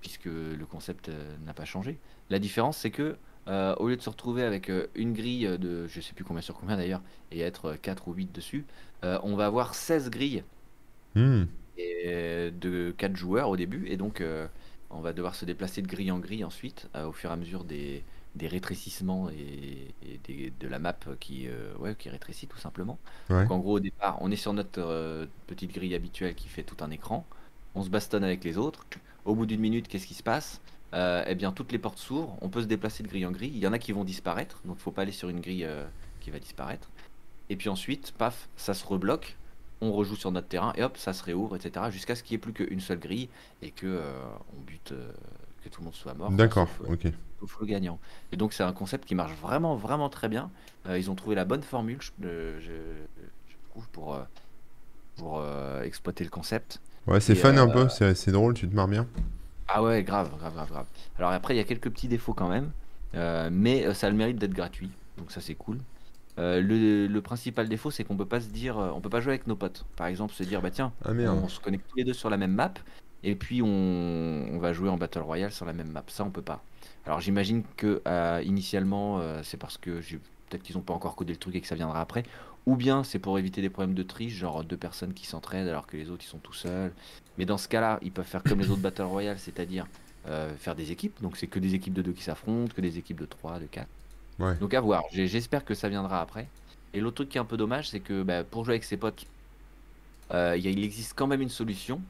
puisque le concept euh, n'a pas changé. La différence, c'est que au lieu de se retrouver avec une grille de, je sais plus combien sur combien d'ailleurs, et être 4 ou 8 dessus, on va avoir 16 grilles Hmm. et de 4 joueurs au début, et donc on va devoir se déplacer de grille en grille ensuite, au fur et à mesure des, des rétrécissements et, et des- de la map qui, euh, ouais, qui rétrécit tout simplement. Ouais. Donc en gros au départ, on est sur notre euh, petite grille habituelle qui fait tout un écran, on se bastonne avec les autres, au bout d'une minute, qu'est-ce qui se passe? Euh, Eh bien toutes les portes s'ouvrent, on peut se déplacer de grille en grille, il y en a qui vont disparaître, donc il faut pas aller sur une grille qui va disparaître. Et puis ensuite, paf, ça se rebloque, on rejoue sur notre terrain et hop, ça se réouvre, etc. Jusqu'à ce qu'il n'y ait plus qu'une seule grille et que on bute, que tout le monde soit mort. D'accord, ok. Le gagnant. Et donc c'est un concept qui marche vraiment, vraiment très bien. Euh, ils ont trouvé la bonne formule, je, euh, je- je trouve, pour, euh, pour euh, exploiter le concept. Ouais, c'est fun un peu, c'est c'est drôle, tu te marres bien. Ah ouais, grave, grave, grave, grave. Alors après, il y a quelques petits défauts quand même, mais ça a le mérite d'être gratuit, donc ça c'est cool. Euh, le, le principal défaut, c'est qu'on peut pas se dire, on peut pas jouer avec nos potes. Par exemple, se dire, bah tiens, Ah on se connecte tous les deux sur la même map, et puis on, on va jouer en Battle Royale sur la même map. Ça, on peut pas. Alors j'imagine que euh, initialement, euh, c'est parce que j'ai- peut-être qu'ils ont pas encore codé le truc et que ça viendra après, ou bien c'est pour éviter des problèmes de triche, genre deux personnes qui s'entraident alors que les autres ils sont tout seuls. Mais dans ce cas-là, ils peuvent faire comme les autres Battle Royale, c'est-à-dire euh, faire des équipes. Donc c'est que des équipes de deux qui s'affrontent, que des équipes de 3, de 4. Ouais. Donc à voir. J'ai- J'espère que ça viendra après. Et l'autre truc qui est un peu dommage, c'est que bah, pour jouer avec ses potes, euh, il y a- il existe quand même une solution,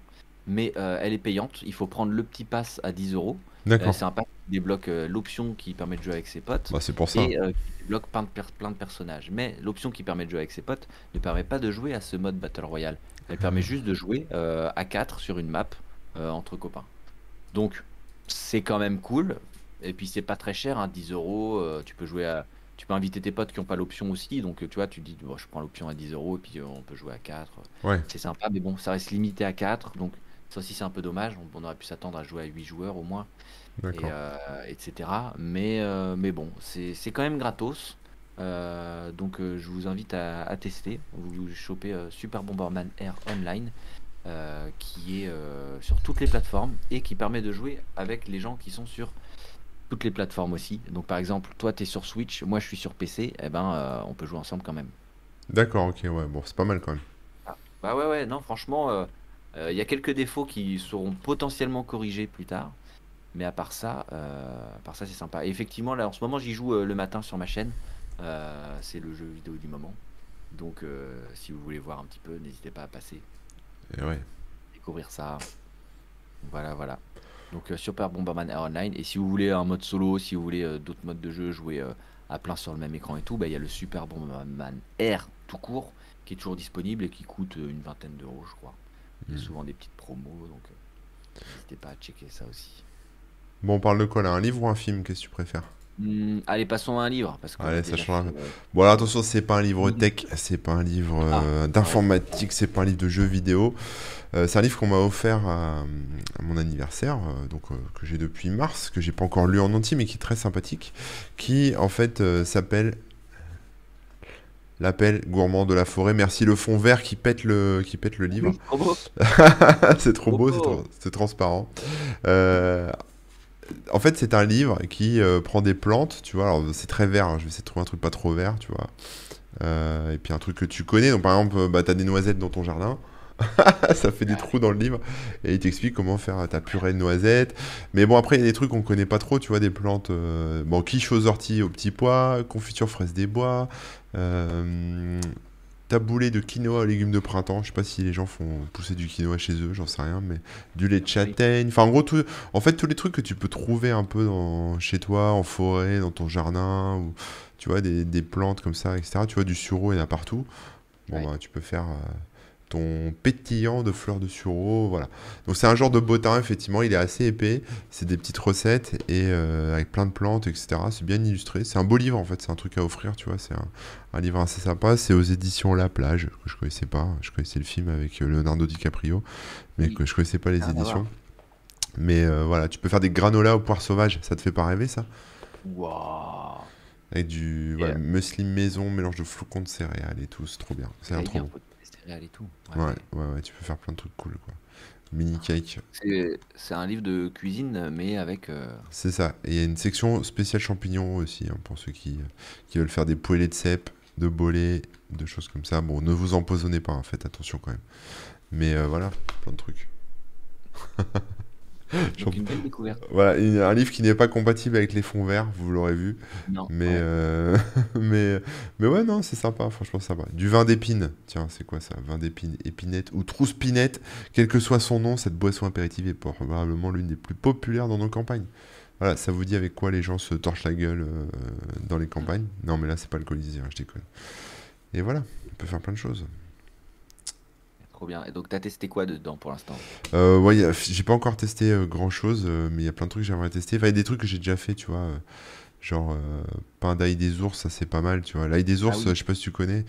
mais euh, elle est payante. Il faut prendre le petit pass à 10 euros. Euh, D'accord. C'est un pass qui débloque euh, l'option qui permet de jouer avec ses potes Bah, c'est pour ça. et euh, qui débloque plein de, per- plein de personnages. Mais l'option qui permet de jouer avec ses potes ne permet pas de jouer à ce mode Battle Royale. Elle permet juste de jouer à 4 sur une map entre copains. Donc c'est quand même cool. Et puis c'est pas très cher, hein, 10 euros. Tu peux jouer à. Tu peux inviter tes potes qui n'ont pas l'option aussi. Donc tu vois, tu dis bon, je prends l'option à 10 euros et puis euh, on peut jouer à 4. Ouais. C'est sympa, mais bon, ça reste limité à 4. Donc ça aussi c'est un peu dommage. On, on aurait pu s'attendre à jouer à 8 joueurs au moins et, D'accord. euh, etc. Mais, euh, mais bon, c'est quand même gratos. Euh, donc je vous invite à, à tester. Vous chopez Super Bomberman Air Online, qui est sur toutes les plateformes et qui permet de jouer avec les gens qui sont sur toutes les plateformes aussi. Donc par exemple, toi tu es sur Switch, moi je suis sur PC, et ben euh, on peut jouer ensemble quand même. D'accord, ok, ouais, bon, c'est pas mal quand même. Bah ouais ouais, non franchement, il y a quelques défauts qui seront potentiellement corrigés plus tard. Mais à part ça, euh, à part ça c'est sympa. Et effectivement, là en ce moment j'y joue euh, le matin sur ma chaîne. Euh, c'est le jeu vidéo du moment. Donc euh, si vous voulez voir un petit peu, n'hésitez pas à passer, Et ouais. découvrir ça. Voilà, voilà. Donc euh, Super Bomberman Air Online. Et si vous voulez un mode solo, si vous voulez euh, d'autres modes de jeu, jouer euh, à plein sur le même écran et tout, bah, il y a le Super Bomberman Air tout court qui est toujours disponible et qui coûte euh, une vingtaine d'euros, je crois. Il y a Mm. souvent des petites promos, donc euh, n'hésitez pas à checker ça aussi. Bon, on parle de quoi là? Un livre ou un film Qu'est-ce que tu préfères? Hmm, allez, passons à un livre. Parce qu'on Allez, ça change fait, Bon, alors attention, c'est pas un livre Mhm. tech, c'est pas un livre Ah. euh, d'informatique, c'est pas un livre de jeux vidéo. Euh, c'est un livre qu'on m'a offert à, à mon anniversaire, euh, donc que j'ai depuis mars, que j'ai pas encore lu en entier, mais qui est très sympathique, qui en fait s'appelle L'appel gourmand de la forêt. Merci le fond vert qui pète le, qui pète le livre. c'est trop beau, [laughs] c'est transparent. Euh, en fait, c'est un livre qui euh, prend des plantes, tu vois. Alors, c'est très vert, hein, je vais essayer de trouver un truc pas trop vert, tu vois. Euh, et puis un truc que tu connais. Donc, par exemple, bah, tu as des noisettes dans ton jardin. [laughs] ça fait des trous dans le livre. Et il t'explique comment faire ta purée de noisettes. Mais bon, après, il y a des trucs qu'on connaît pas trop, tu vois. Des plantes. euh, bon, quiche aux orties aux petits pois, confiture fraise des bois. Euh, taboulé de quinoa aux légumes de printemps. Je sais pas si les gens font pousser du quinoa chez eux, j'en sais rien, mais du lait de châtaigne. Enfin, en gros, tout, en fait, tous les trucs que tu peux trouver un peu dans, chez toi, en forêt, dans ton jardin, ou tu vois, des, des plantes comme ça, etc. Tu vois, du sureau, il y en a partout. Bon, Ouais. bah, tu peux faire euh, ton pétillant de fleurs de sureau, voilà. Donc, c'est un genre de bottin, effectivement, il est assez épais. C'est des petites recettes et euh, avec plein de plantes, etc. C'est bien illustré. C'est un beau livre, en fait, c'est un truc à offrir, tu vois. C'est un, un livre assez sympa. C'est aux éditions La Plage, que je connaissais pas. Je connaissais le film avec euh, Leonardo DiCaprio, mais Oui. que je connaissais pas les à voir. éditions. Mais euh, voilà, tu peux faire des granolas au poire sauvage, ça te fait pas rêver ça? Waouh. Avec du voilà, muesli maison, mélange de flocons de céréales et tout, c'est trop bien. C'est un trop bon. Céréales et tout. Ouais, ouais, ouais, tu peux faire plein de trucs cool quoi. Mini cake, C'est un livre de cuisine, mais avec. euh, c'est ça. Et il y a une section spéciale champignons aussi, hein, pour ceux qui, qui veulent faire des poêlés de cèpes, de bolets, de choses comme ça. Bon, ne vous empoisonnez pas, hein, faites attention quand même. Mais euh, voilà, plein de trucs. [laughs] [laughs] Donc une belle découverte. Voilà, un livre qui n'est pas compatible avec les fonds verts, vous l'aurez vu. Non. Mais, ouais. euh, [laughs] mais, mais ouais, non, c'est sympa, franchement sympa. Du vin d'épine, tiens, c'est quoi ça? Vin d'épine, épinette ou trousse-pinette, quel que soit son nom, cette boisson apéritive est probablement l'une des plus populaires dans nos campagnes. Voilà, ça vous dit avec quoi les gens se torchent la gueule euh, dans les campagnes? Non, mais là, c'est pas alcoolisé, hein, je déconne. Et voilà, on peut faire plein de choses. Trop bien. Et donc, t'as testé quoi dedans pour l'instant? Euh, ouais, j'ai pas encore testé euh, grand chose, mais il y a plein de trucs que j'aimerais tester. Enfin, il y a des trucs que j'ai déjà fait, tu vois. euh, genre, euh, pain d'ail des ours, ça c'est pas mal, tu vois. L'ail des Ah ours, oui. euh, je sais pas si tu connais,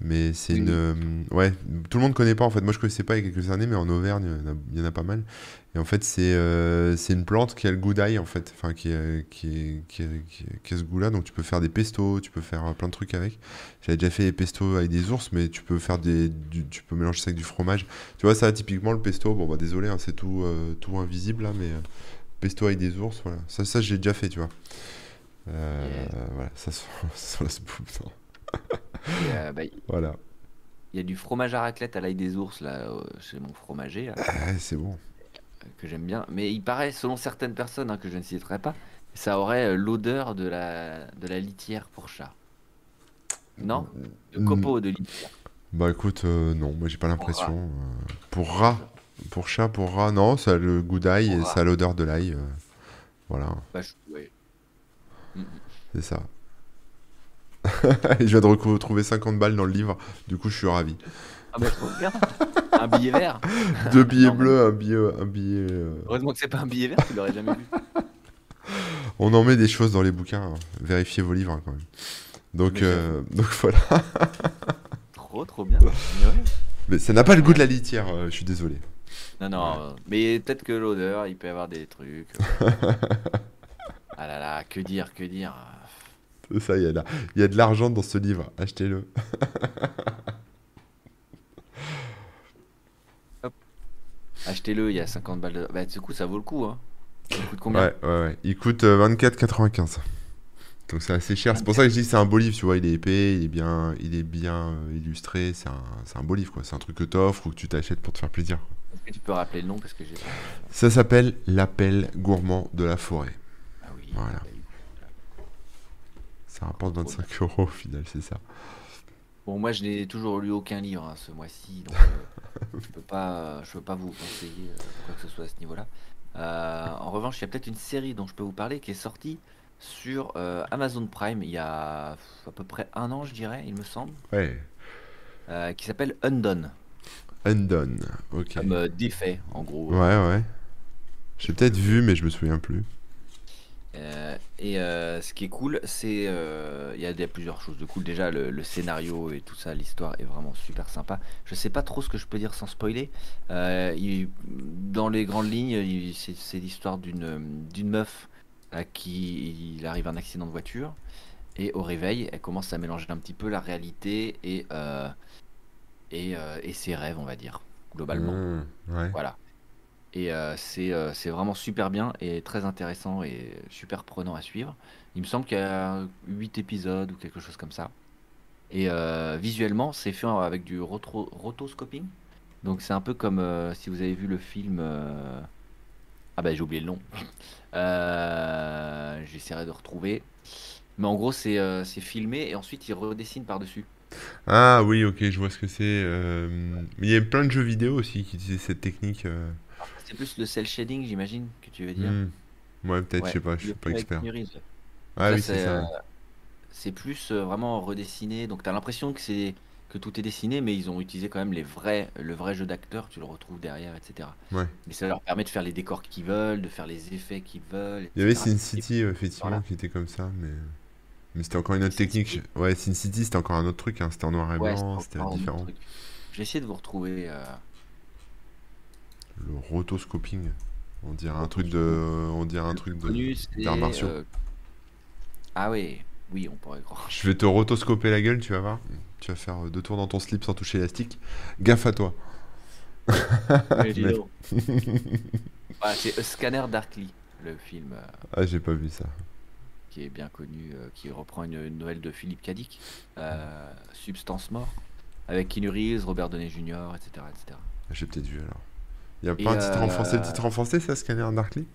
mais c'est Oui, une. euh, ouais, tout le monde connaît pas en fait. Moi je connaissais pas il y a quelques années, mais en Auvergne, il y en a, a pas mal. Et en fait, c'est euh, une plante qui a le goût d'ail en fait. Enfin, qui, qui, est- qui, qui, a ce goût-là. Donc tu peux faire des pestos, tu peux faire euh, plein de trucs avec. J'avais déjà fait des pestos avec des ours, mais tu peux faire des. du- tu peux mélanger ça avec du fromage. Tu vois, ça typiquement le pesto, bon bah désolé, hein, c'est tout, euh, tout invisible là, mais euh, pesto avec des ours, voilà. Ça, ça j'ai déjà fait, tu vois. Euh, voilà, ça sur la soupe, euh, bah, Il Voilà. y a du fromage à raclette à l'ail des ours, là, chez mon fromager, Ah, c'est bon. que j'aime bien. Mais il paraît, selon certaines personnes, hein, que je ne citerai pas, ça aurait euh, l'odeur de la, de la litière pour chat. Non? De Mm. copeaux de litière. Bah écoute, euh, non, moi j'ai pas l'impression. pour rat, pour chat, pour rat, non, ça a le goût d'ail et rat. ça a l'odeur de l'ail. euh, voilà, Bah, je- ouais. Mm, mm. c'est ça. [laughs] Et je viens de retrouver 50 balles dans le livre, du coup je suis ravi. Ah bah, trop bien. Un billet vert. [laughs] Deux billets bleus, un billet. Un billet euh, Heureusement que c'est pas un billet vert, tu l'aurais jamais vu. [laughs] On en met des choses dans les bouquins, hein. vérifiez vos livres hein, quand même. Donc, euh, donc voilà. Trop, trop bien. Mais ça n'a pas le goût de la litière, euh, je suis désolé. Non, non, mais peut-être que l'odeur, il peut y avoir des trucs. ah là là, que dire, que dire. C'est ça, il y, a il y a de l'argent dans ce livre, achetez-le. [laughs] Achetez-le, il y a 50 balles de... Bah, du coup, ça vaut le coup, hein. Ça coûte combien? Ouais, ouais, ouais. Il coûte euh, 24,95. Donc c'est assez cher. C'est pour ça que je dis que c'est un beau livre, tu vois. Il est épais, il est bien, il est bien euh, illustré. C'est un, c'est un beau livre, quoi. C'est un truc que t'offres ou que tu t'achètes pour te faire plaisir. Est-ce que tu peux rappeler le nom? Parce que j'ai. Ça s'appelle L'appel gourmand de la forêt. Ah oui. Voilà. Ça rapporte 25 euros au final, c'est ça. Bon, moi, je n'ai toujours lu aucun livre hein, ce mois-ci, donc euh, je peux pas, je peux pas vous conseiller euh, quoi que ce soit à ce niveau-là. Euh, en revanche, il y a peut-être une série dont je peux vous parler qui est sortie sur euh, Amazon Prime il y a à peu près un an, je dirais, il me semble, Ouais. qui s'appelle Undone, Undone. Ok. comme défait, en gros. Ouais, ouais. J'ai peut-être vu, mais je me souviens plus. Euh, et euh, ce qui est cool, c'est euh, il y a plusieurs choses de cool. Déjà, le, le scénario et tout ça, l'histoire est vraiment super sympa. Je sais pas trop ce que je peux dire sans spoiler. Il- dans les grandes lignes, c'est l'histoire d'une d'une meuf à qui il arrive un accident de voiture et au réveil, elle commence à mélanger un petit peu la réalité et et, et ses rêves, on va dire globalement. Mmh, ouais. Voilà. Et euh, c'est euh, c'est vraiment super bien et très intéressant et super prenant à suivre. Il me semble qu'il y a 8 épisodes ou quelque chose comme ça. Et euh, visuellement, c'est fait avec du rotoscoping. Donc c'est un peu comme si vous avez vu le film... Ah bah j'ai oublié le nom. [laughs] J'essaierai de retrouver. Mais en gros, c'est filmé et ensuite il redessine par-dessus. Ah oui, ok, je vois ce que c'est. il y a plein de jeux vidéo aussi qui utilisaient cette technique. C'est plus le cel shading, j'imagine, que tu veux dire. hmm. Ouais, peut-être, je Ouais, sais pas, je suis pas expert. Ah oui, c'est ça. euh, c'est plus euh, vraiment redessiné. Donc tu as l'impression que c'est que tout est dessiné, mais ils ont utilisé quand même les vrais, le vrai jeu d'acteur, tu le retrouves derrière, etc. Ouais. Mais ça leur permet de faire les décors qu'ils veulent, de faire les effets qu'ils veulent. Il y avait. Sin City, effectivement, Voilà. qui était comme ça, mais, mais c'était encore une autre Sin technique. City. Ouais, Sin City, c'était encore un autre truc, hein. C'était en noir et Ouais, blanc, c'était différent. Je vais essayer de vous retrouver. euh, Le rotoscoping, on dirait un truc de, on dirait un truc de d'arts martiaux. euh, Ah oui, oui, on pourrait croire. Je vais te rotoscoper la gueule, tu vas voir. Tu vas faire deux tours dans ton slip sans toucher l'élastique. Gaffe à toi. Mais [laughs] c'est Scanner Darkly, le film euh, Ah, j'ai pas vu ça. qui est bien connu, euh, qui reprend une, une nouvelle de Philippe Cadic, Substance Mort, avec Keanu Reeves, Robert Downey Jr., etc. etc. J'ai peut-être vu alors. Il y a Et, pas un titre en français. Le euh, titre en français, c'est Scanner Darkly?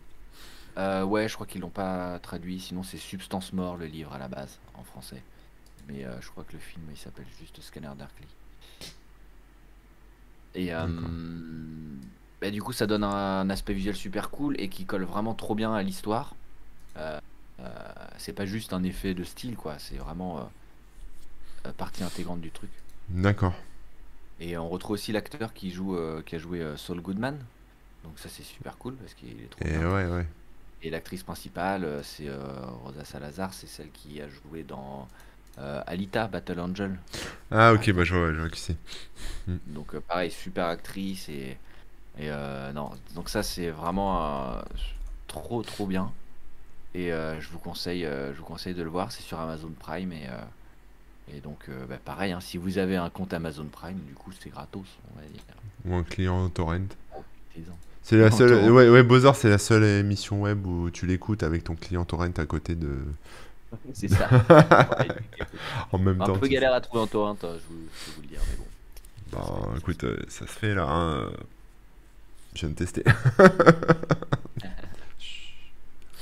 Euh, ouais, je crois qu'ils l'ont pas traduit, sinon c'est Substance Mort, le livre à la base, en français. Mais euh, je crois que le film, il s'appelle juste Scanner Darkly. Et bah, du coup, ça donne un aspect visuel super cool et qui colle vraiment trop bien à l'histoire. Euh, euh, c'est pas juste un effet de style, quoi. C'est vraiment euh, partie intégrante du truc. D'accord. Et on retrouve aussi l'acteur qui joue, euh, qui a joué euh, Saul Goodman. Donc ça c'est super cool parce qu'il est trop Et bien. ouais, ouais. Et l'actrice principale, euh, c'est Rosa Salazar, c'est celle qui a joué dans euh, Alita Battle Angel. Ah, ok, bah je vois, je vois qui c'est. Donc euh, pareil, super actrice et, et euh, non, donc ça c'est vraiment trop trop bien. Et je vous conseille, je vous conseille de le voir, c'est sur Amazon Prime et et donc euh, bah, pareil, hein, si vous avez un compte Amazon Prime, du coup c'est gratos, on va dire. Ou un client torrent. C'est la seule. Ouais, ouais, Beaux-Arts, c'est la seule émission web où tu l'écoutes avec ton client torrent à côté de. [laughs] C'est ça. [laughs] En même un temps. peu tu- galère à trouver en torrent, hein, je, vous, je vous le dire, mais bon. Bah, écoute, euh, ça se fait là. hein, Je viens de tester. [laughs]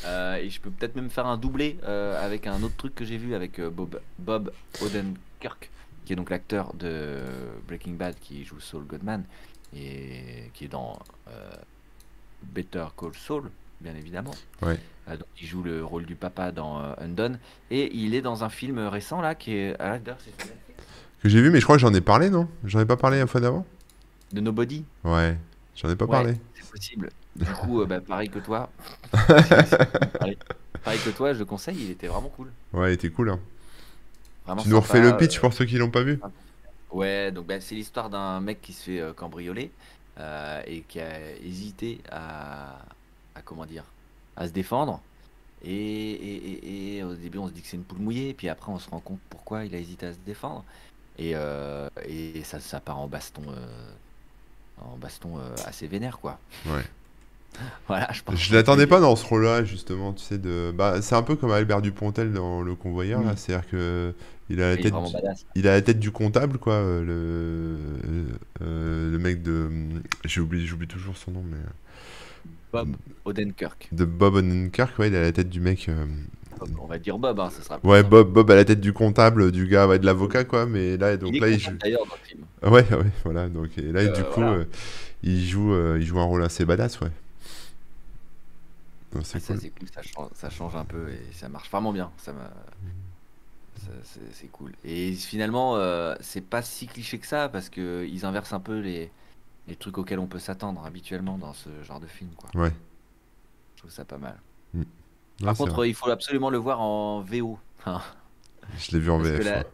Euh, et je peux peut-être même faire un doublé euh, avec un autre truc que j'ai vu avec euh, Bob, Bob Odenkirk, qui est donc l'acteur de Breaking Bad qui joue Saul Goodman et qui est dans Better Call Saul, bien évidemment. Ouais. Donc, il joue le rôle du papa dans Undone et il est dans un film récent là qui est ah. Que j'ai vu, mais je crois que j'en ai parlé, non? J'en ai pas parlé la fois d'avant? De Nobody? Ouais, j'en ai pas Ouais, parlé. C'est possible. Du [laughs] coup, euh, bah, pareil que toi. [laughs] pareil, pareil que toi, je le conseille, il était vraiment cool. Ouais, il était cool. hein. Vraiment Tu nous refais le pitch euh, pour ceux qui l'ont pas vu Ouais, donc bah, c'est l'histoire d'un mec qui se fait euh, cambrioler euh, et qui a hésité à, à comment dire, à se défendre. Et, et- et- et au début, on se dit que c'est une poule mouillée, puis après, on se rend compte pourquoi il a hésité à se défendre. Et, euh, et ça, ça part en baston, en baston assez vénère, quoi. Ouais. [laughs] Voilà, je pense. Je l'attendais pas dans ce rôle-là, justement, tu sais, de... Bah, c'est un peu comme Albert Dupontel dans Le Convoyeur, là, Mm. c'est-à-dire que il a la tête, il a la tête du comptable, quoi, euh, le, euh, le mec de... J'oublie toujours son nom, mais... Bob Odenkirk. De Bob Odenkirk, ouais, il a la tête du mec... euh, On va dire Bob, hein, ça sera Ouais. Bob, Bob a la tête du comptable, du gars, ouais, de l'avocat, quoi, mais là, donc il est là, il joue... d'ailleurs dans le film. Ouais, ouais, voilà, donc, et là, Euh, du coup, voilà. euh, il joue, euh, il joue un rôle assez badass, ouais. Ah, ça, cool. c'est cool, ça change, ça change un peu et ça marche vraiment bien. Ça m'a- ça- c'est cool. Et finalement, euh, c'est pas si cliché que ça parce que ils inversent un peu les, les trucs auxquels on peut s'attendre habituellement dans ce genre de film. Quoi. Ouais. Je trouve ça pas mal. Ouais, Par contre, vrai. il faut absolument le voir en VO. [laughs] Je l'ai vu en parce VF. la, ouais.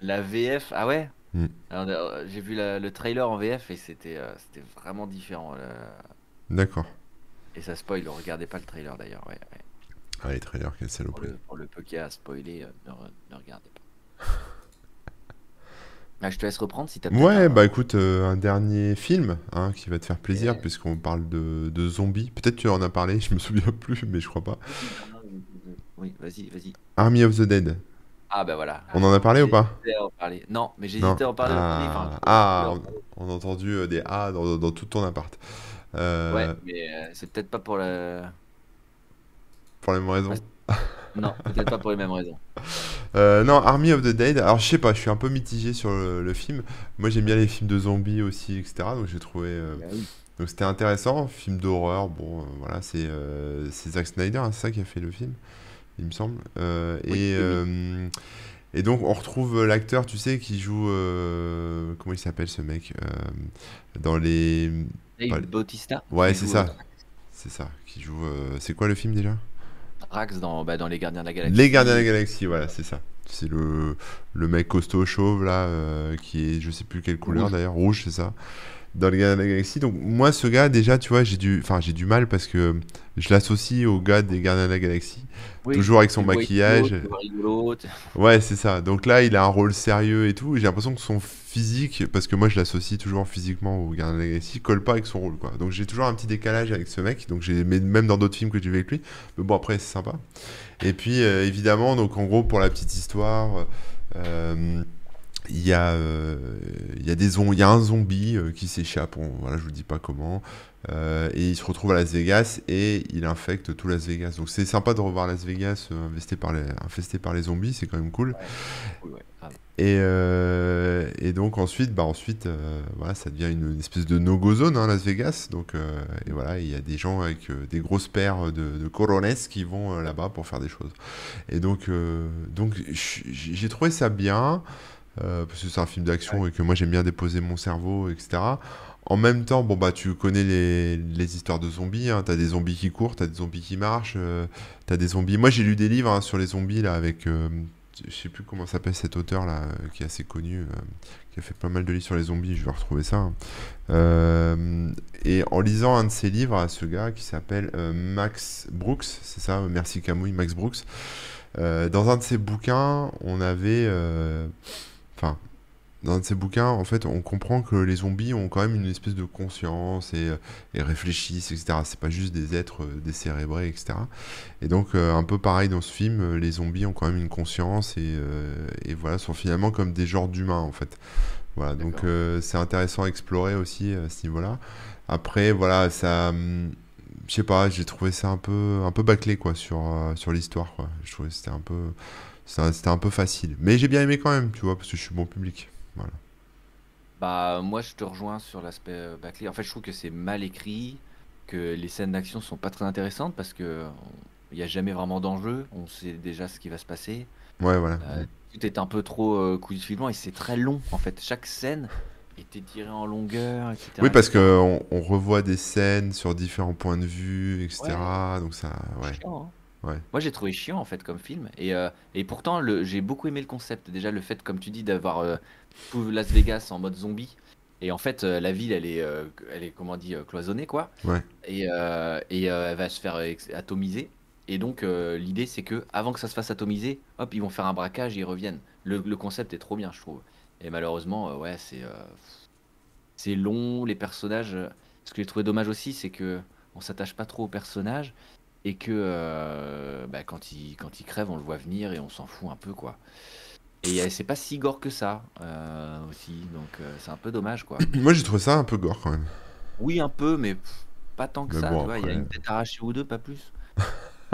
la VF, ah ouais? Mm. Euh, J'ai vu la- le trailer en VF et c'était euh, c'était vraiment différent. D'accord. Et ça spoil, regardez pas le trailer d'ailleurs. Ouais, ouais. Ah, les trailers, quelle Pour, saloperie. le, pour le peu qu'il y a à spoiler, euh, ne, re- ne regardez pas. [laughs] Ah, je te laisse reprendre si t'as peut-être Ouais, un- bah écoute, euh, un dernier film hein, qui va te faire plaisir Ouais. puisqu'on parle de, de zombies. Peut-être tu en as parlé, [laughs] je me souviens plus, mais je crois pas. Oui, vas-y, vas-y. Army of the Dead. Ah bah voilà. On en a parlé ou pas J'hésitais à en parler. Non, mais j'hésitais à en parler. Ah, enfin, ah, on, on a entendu euh, des A dans, dans tout ton appart. Euh, Ouais, mais euh, c'est peut-être pas pour la. Pour la même raison. Ouais. Non, peut-être pas pour les mêmes raisons. [laughs] Euh, non, Army of the Dead. Alors, je sais pas, je suis un peu mitigé sur le, le film. Moi, j'aime bien les films de zombies aussi, etc. Donc, j'ai trouvé. euh, Bah oui. Donc, c'était intéressant. Film d'horreur. Bon, euh, voilà, c'est Zack Snyder, hein, c'est ça qui a fait le film, il me semble. Oui, et, oui, et donc, on retrouve l'acteur, tu sais, qui joue. comment il s'appelle ce mec Dans les. Dave Bautista. Ouais, c'est ça. C'est ça, qui joue. euh, C'est quoi le film déjà? Drax dans, bah, dans Les Gardiens de la Galaxie. Les Gardiens de la Galaxie, voilà, c'est ça. C'est le, le mec costaud chauve là, euh, qui est, je sais plus quelle couleur d'ailleurs, rouge, c'est ça. Dans les Gardiens de la Galaxie. Donc moi, ce gars, déjà, tu vois, j'ai du, enfin, j'ai du mal parce que je l'associe au gars des Gardiens de la Galaxie. Oui, Toujours avec son maquillage. Ouais, c'est ça. Donc là, il a un rôle sérieux et tout. J'ai l'impression que son physique, parce que moi je l'associe toujours physiquement au Gardien de la Galaxie, colle pas avec son rôle, quoi. Donc j'ai toujours un petit décalage avec ce mec. Donc j'ai, même dans d'autres films que j'ai vu avec lui. Mais bon, après, c'est sympa. Et puis, euh, évidemment, donc en gros, pour la petite histoire, euh, il y, a, euh, il y, a des il y a un zombie euh, qui s'échappe, voilà, je vous dis pas comment, euh, et il se retrouve à Las Vegas et il infecte tout Las Vegas. Donc c'est sympa de revoir Las Vegas infesté, par les, infesté par les zombies, c'est quand même cool. Ouais. Et, euh, et donc ensuite, bah ensuite euh, voilà, ça devient une, une espèce de no-go zone, hein, Las Vegas. Donc, euh, et voilà, il y a des gens avec des grosses paires de, de corones qui vont là-bas pour faire des choses. Et donc, donc j'ai trouvé ça bien. Euh, parce que c'est un film d'action et que moi j'aime bien déposer mon cerveau, etc. En même temps, bon bah tu connais les, les histoires de zombies, hein. t'as des zombies qui courent, t'as des zombies qui marchent, euh, t'as des zombies. Moi j'ai lu des livres hein, sur les zombies là avec, euh, je sais plus comment s'appelle cet auteur là, euh, qui est assez connu, euh, qui a fait pas mal de livres sur les zombies. Je vais retrouver ça. hein. Euh, et en lisant un de ses livres à ce gars qui s'appelle euh, Max Brooks, c'est ça, merci Camouille, Max Brooks. euh, dans un de ses bouquins, on avait, enfin, dans un de ces bouquins, en fait, on comprend que les zombies ont quand même une espèce de conscience et, euh, et réfléchissent, etc. C'est pas juste des êtres euh, décérébrés, etc. Et donc, euh, un peu pareil dans ce film, les zombies ont quand même une conscience et, et voilà, sont finalement comme des genres d'humains, en fait. Voilà, donc euh, c'est intéressant à explorer aussi à ce niveau-là. Après, voilà, ça, hum, je sais pas, j'ai trouvé ça un peu, un peu bâclé quoi sur, sur l'histoire, quoi. Je trouvais que c'était un peu, c'était un peu facile. Mais j'ai bien aimé quand même, tu vois, parce que je suis bon public. Voilà. Bah, moi, je te rejoins sur l'aspect euh, bâclé. En fait, je trouve que c'est mal écrit, que les scènes d'action sont pas très intéressantes parce que il n'y a jamais vraiment d'enjeu. On sait déjà ce qui va se passer. Ouais, voilà. Euh, tout est un peu trop euh, de et c'est très long. En fait, chaque scène est étirée en longueur, etc. Oui, parce qu'on on revoit des scènes sur différents points de vue, etc. Ouais, Donc ça, ouais, chiant, hein. Ouais. Moi, j'ai trouvé chiant en fait comme film. Et, euh, et pourtant, j'ai beaucoup aimé le concept. Déjà, le fait, comme tu dis, d'avoir euh, tout Las Vegas en mode zombie. Et en fait, euh, la ville, elle est, elle est comment on dit, cloisonnée, quoi. Ouais. Et, et elle va se faire atomiser. Et donc, l'idée, c'est que avant que ça se fasse atomiser, hop, ils vont faire un braquage et ils reviennent. Le, le concept est trop bien, je trouve. Et malheureusement, ouais, c'est c'est long, les personnages. Ce que j'ai trouvé dommage aussi, c'est que on s'attache pas trop aux personnages et que euh, bah, quand ils crèvent, on le voit venir et on s'en fout un peu, quoi. Et euh, c'est pas si gore que ça euh, aussi, donc euh, c'est un peu dommage, quoi. [coughs] Moi, j'ai trouvé ça un peu gore quand même. Oui, un peu, mais pff, pas tant que Mais ça, bon, tu vois. Il y a une tête arrachée ou deux, pas plus. [laughs]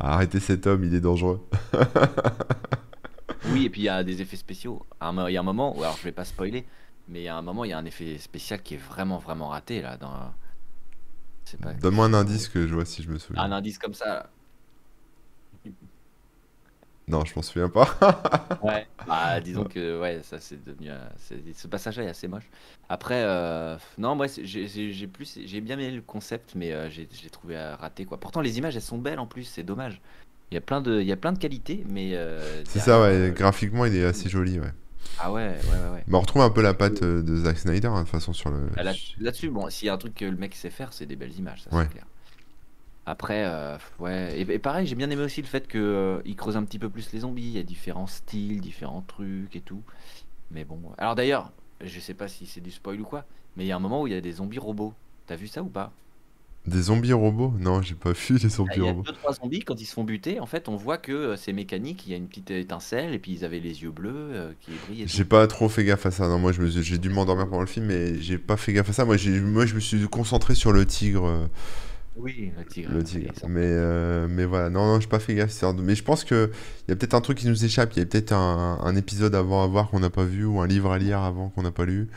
Arrêtez cet homme, il est dangereux. Oui, et [laughs] puis il y a des effets spéciaux. Il y a un moment, alors je vais pas spoiler, mais il y a un moment, il y a un effet spécial qui est vraiment, vraiment raté là. Dans... Pas. Donne-moi un indice que je vois si je me souviens. Un indice comme ça. Non, je m'en souviens pas. [laughs] Ouais. Bah, disons que ouais, ça c'est devenu. euh, Ce passage-là est assez moche. Après, euh, non, moi j'ai plus, j'ai bien aimé le concept, mais euh, j'ai trouvé raté quoi. Pourtant, les images elles sont belles en plus, c'est dommage. Il y a plein de, il y a plein de qualités, mais euh, C'est ça, ouais. euh, Graphiquement, il est assez joli, ouais. Ah ouais, ouais, ouais, ouais. Mais on retrouve un peu la patte euh, de Zack Snyder, hein, de toute façon, sur le. Ah, là- Là-dessus, bon, s'il y a un truc que le mec sait faire, c'est des belles images, ça Ouais. clair. Après, euh, ouais, et, et pareil, j'ai bien aimé aussi le fait que euh, il creuse un petit peu plus les zombies. Il y a différents styles, différents trucs et tout. Mais bon, alors d'ailleurs, je sais pas si c'est du spoil ou quoi, mais il y a un moment où il y a des zombies robots. T'as vu ça ou pas? Des zombies robots? Non, j'ai pas vu les zombies Il y a robots. deux trois zombies quand ils se font buter. En fait, on voit que euh, c'est mécanique. Il y a une petite étincelle et puis ils avaient les yeux bleus euh, qui tout. J'ai pas trop fait gaffe à ça. Non, moi, je me suis- j'ai dû m'endormir pendant le film, mais j'ai pas fait gaffe à ça. Moi, j'ai, moi, je me suis concentré sur le tigre. euh, Oui, le tigre. Le oui, tigre. ça- Mais, euh, mais voilà, non, non, j'ai pas fait gaffe. c'est Mais je pense que il y a peut-être un truc qui nous échappe. Il y a peut-être un, un épisode avant à voir qu'on n'a pas vu ou un livre à lire avant qu'on n'a pas lu.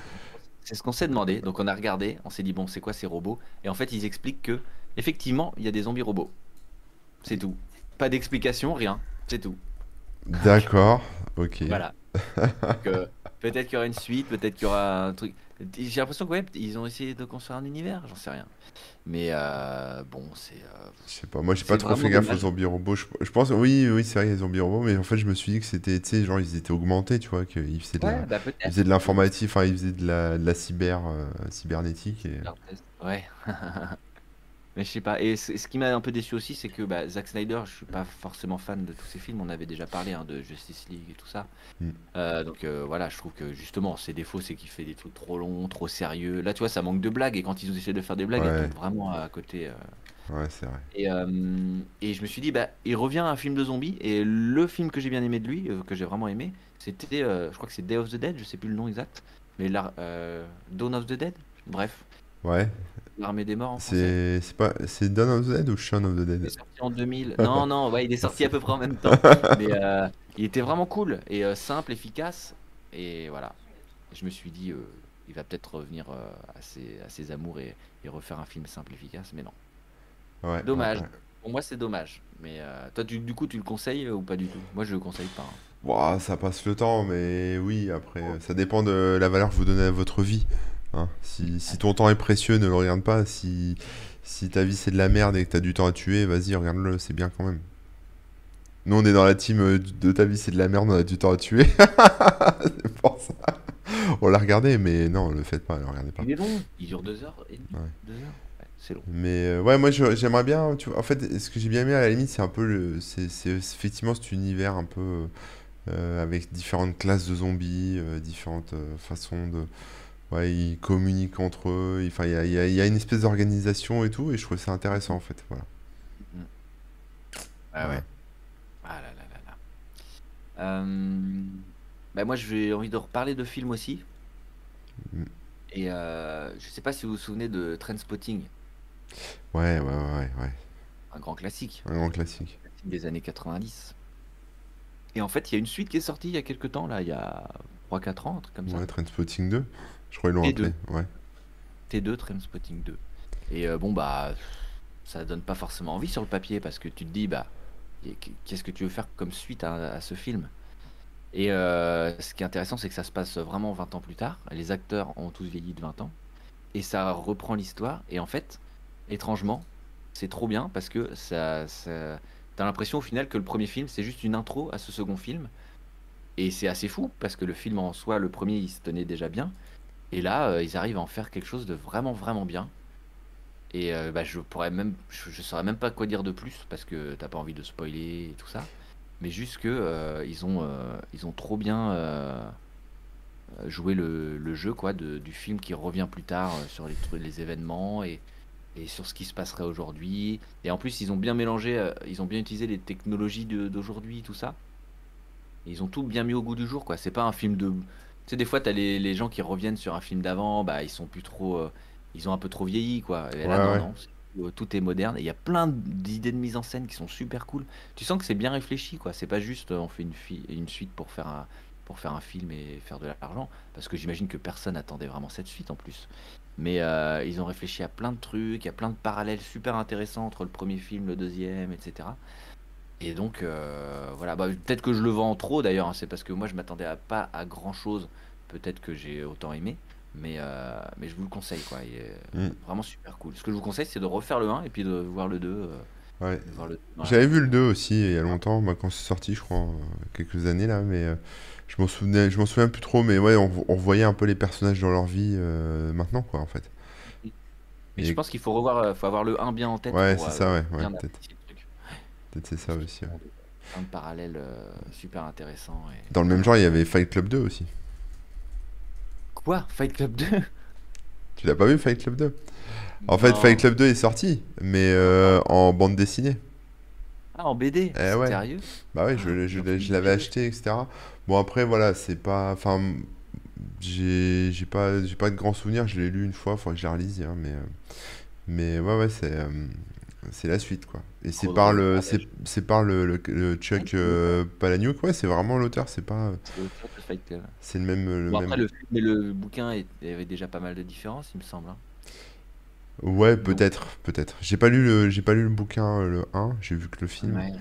C'est ce qu'on s'est demandé. Donc on a regardé, on s'est dit bon, c'est quoi ces robots? Et en fait, ils expliquent que effectivement, il y a des zombies robots. C'est tout. Pas d'explication, rien. C'est tout. D'accord, ok. Voilà. Euh, peut-être qu'il y aura une suite, peut-être qu'il y aura un truc. J'ai l'impression que ouais, ils ont essayé de construire un univers, j'en sais rien. Mais euh, bon, c'est. euh, Je sais pas, moi j'ai pas trop fait gaffe aux zombies robots. Je, je pense, oui, oui, c'est vrai, les zombies robots, mais en fait, je me suis dit que c'était, tu sais, genre, ils étaient augmentés, tu vois, qu'ils faisaient de la, bah ils peut-être. faisaient de l'informatique, enfin, ils faisaient de la, de la cyber, euh, cybernétique. Et... Ouais. [laughs] Mais je sais pas. Et ce qui m'a un peu déçu aussi, c'est que bah, Zack Snyder, je suis pas forcément fan de tous ses films. On avait déjà parlé hein, de Justice League et tout ça. Mm. Euh, donc euh, voilà, je trouve que justement, ses défauts, c'est qu'il fait des trucs trop longs, trop sérieux. Là, tu vois, ça manque de blagues. Et quand ils ont essayé de faire des blagues, Ouais. elles tombent vraiment à côté. euh. Ouais, c'est vrai. Et, et je me suis dit, bah, il revient à un film de zombies. Et le film que j'ai bien aimé de lui, que j'ai vraiment aimé, c'était, je crois que c'est Day of the Dead, je sais plus le nom exact. Mais euh, Dawn of the Dead Bref, Ouais, l'armée des morts c'est, pas, c'est Dawn of the Dead ou Shaun of the Il est Dead? sorti en 2000. Non, [laughs] non, ouais, il est sorti à peu près en même temps. [laughs] Mais euh, il était vraiment cool et euh, simple, efficace. Et voilà. Je me suis dit, euh, il va peut-être revenir à, ses, à ses amours et, et refaire un film simple, efficace. Mais non. Ouais, Dommage. ouais, ouais. Pour moi, c'est dommage. Mais toi, tu- du coup, tu le conseilles ou pas du tout? Moi, je le conseille pas. hein. Ça passe le temps, mais oui, après, ça dépend de la valeur que vous donnez à votre vie. Hein. Si, si ton temps est précieux, ne le regarde pas. Si, si ta vie c'est de la merde et que t'as du temps à tuer, vas-y, regarde-le, c'est bien quand même. Nous, on est dans la team euh, de ta vie c'est de la merde, on a du temps à tuer. [laughs] C'est pour ça. On l'a regardé, mais non, le faites pas, le regardez pas. Il est long, il dure deux heures et demie. Ouais. Deux heures Ouais, c'est long. Mais euh, ouais, moi j'aimerais bien. Tu vois, en fait, ce que j'ai bien aimé à la limite, c'est un peu le, c'est c'est effectivement cet univers un peu euh, avec différentes classes de zombies, euh, différentes façons de. Ouais, ils communiquent entre eux. Enfin, il y a, il y a- il y a une espèce d'organisation et tout, et je trouve ça intéressant en fait. Voilà. Ah ouais. Ah là là là là. Euh, bah moi, j'ai envie de reparler de films aussi. Mm. Et euh, je sais pas si vous vous souvenez de Trainspotting, Ouais, ouais, ouais, ouais, ouais. un grand classique, Un grand classique. des années 90. Et en fait, il y a une suite qui est sortie il y a quelques temps, là, il y a 3-4 ans, un truc comme ça. Ouais, Trainspotting 2. Je crois qu'ils l'ont appelé. Ouais. T2, Trainspotting 2. Et euh, bon, bah, ça donne pas forcément envie sur le papier parce que tu te dis, bah, qu'est-ce que tu veux faire comme suite à, à ce film? Et euh, ce qui est intéressant, c'est que ça se passe vraiment 20 ans plus tard. Les acteurs ont tous vieilli de 20 ans. Et ça reprend l'histoire. Et en fait, étrangement, c'est trop bien parce que ça, ça... t'as l'impression au final que le premier film, c'est juste une intro à ce second film. Et c'est assez fou parce que le film en soi, le premier, il se tenait déjà bien. Et là, euh, ils arrivent à en faire quelque chose de vraiment, vraiment bien. Et euh, bah, je pourrais même, je, saurais même pas quoi dire de plus parce que t'as pas envie de spoiler et tout ça. Mais juste que euh, ils ont, ils ont trop bien joué le, le jeu quoi, de- du film qui revient plus tard sur les, les événements et, et sur ce qui se passerait aujourd'hui. Et en plus, ils ont bien mélangé, ils ont bien utilisé les technologies d'aujourd'hui, tout ça. Ils ont tout bien mis au goût du jour, quoi. C'est pas un film de. Tu sais, des fois, t'as les, les gens qui reviennent sur un film d'avant, bah, ils sont plus trop. euh, ils ont un peu trop vieilli, quoi. Et là, Ouais, non, ouais. non. c'est- euh, Tout est moderne. Et il y a plein d'idées de mise en scène qui sont super cool. Tu sens que c'est bien réfléchi, quoi. C'est pas juste euh, on fait une, une suite pour faire un, pour faire un film et faire de l'argent. Parce que j'imagine que personne n'attendait vraiment cette suite en plus. Mais euh, ils ont réfléchi à plein de trucs, il y a plein de parallèles super intéressants entre le premier film, le deuxième, etc. Et donc, euh, voilà, bah, peut-être que je le vends trop d'ailleurs, hein, c'est parce que moi je m'attendais à pas à grand chose, peut-être que j'ai autant aimé, mais, euh, mais je vous le conseille, quoi. Il est Mm. vraiment super cool. Ce que je vous conseille, c'est de refaire le 1 et puis de voir le 2. euh, Ouais. le J'avais vu le 2 aussi il y a longtemps, quand c'est sorti, je crois, quelques années là, mais je m'en souvenais, je m'en souviens plus trop, mais ouais, on, on voyait un peu les personnages dans leur vie maintenant, quoi, en fait. Mais Et- je pense qu'il faut revoir, faut avoir le 1 bien en tête Ouais, c'est ça, ouais, ouais, peut-être. c'est ça aussi. ouais. De parallèles euh, super intéressants. et- Dans le même genre, il y avait Fight Club 2 aussi. Quoi? Fight Club 2 Tu l'as pas vu, Fight Club 2? En fait. Fight Club 2 est sorti, mais euh, en bande dessinée. Ah, en BD Eh ouais. Sérieux? Bah ouais, je, Ah, je l'avais acheté, etc. Bon, après, voilà, c'est pas. Enfin, j'ai pas, de grands souvenirs, je l'ai lu une fois, faudrait que je la relise, hein, mais, euh, mais ouais, ouais, c'est euh, c'est la suite, quoi. Et c'est par le, c'est par le, le, le Chuck euh, Palahniuk, ouais, c'est vraiment l'auteur, c'est pas. C'est le même. Le Bon, même... après, le et le bouquin est- avait déjà pas mal de différences, il me semble. hein. Ouais, peut-être, peut-être. J'ai pas lu le, j'ai pas lu le bouquin, euh, le 1, j'ai vu que le film. Ouais.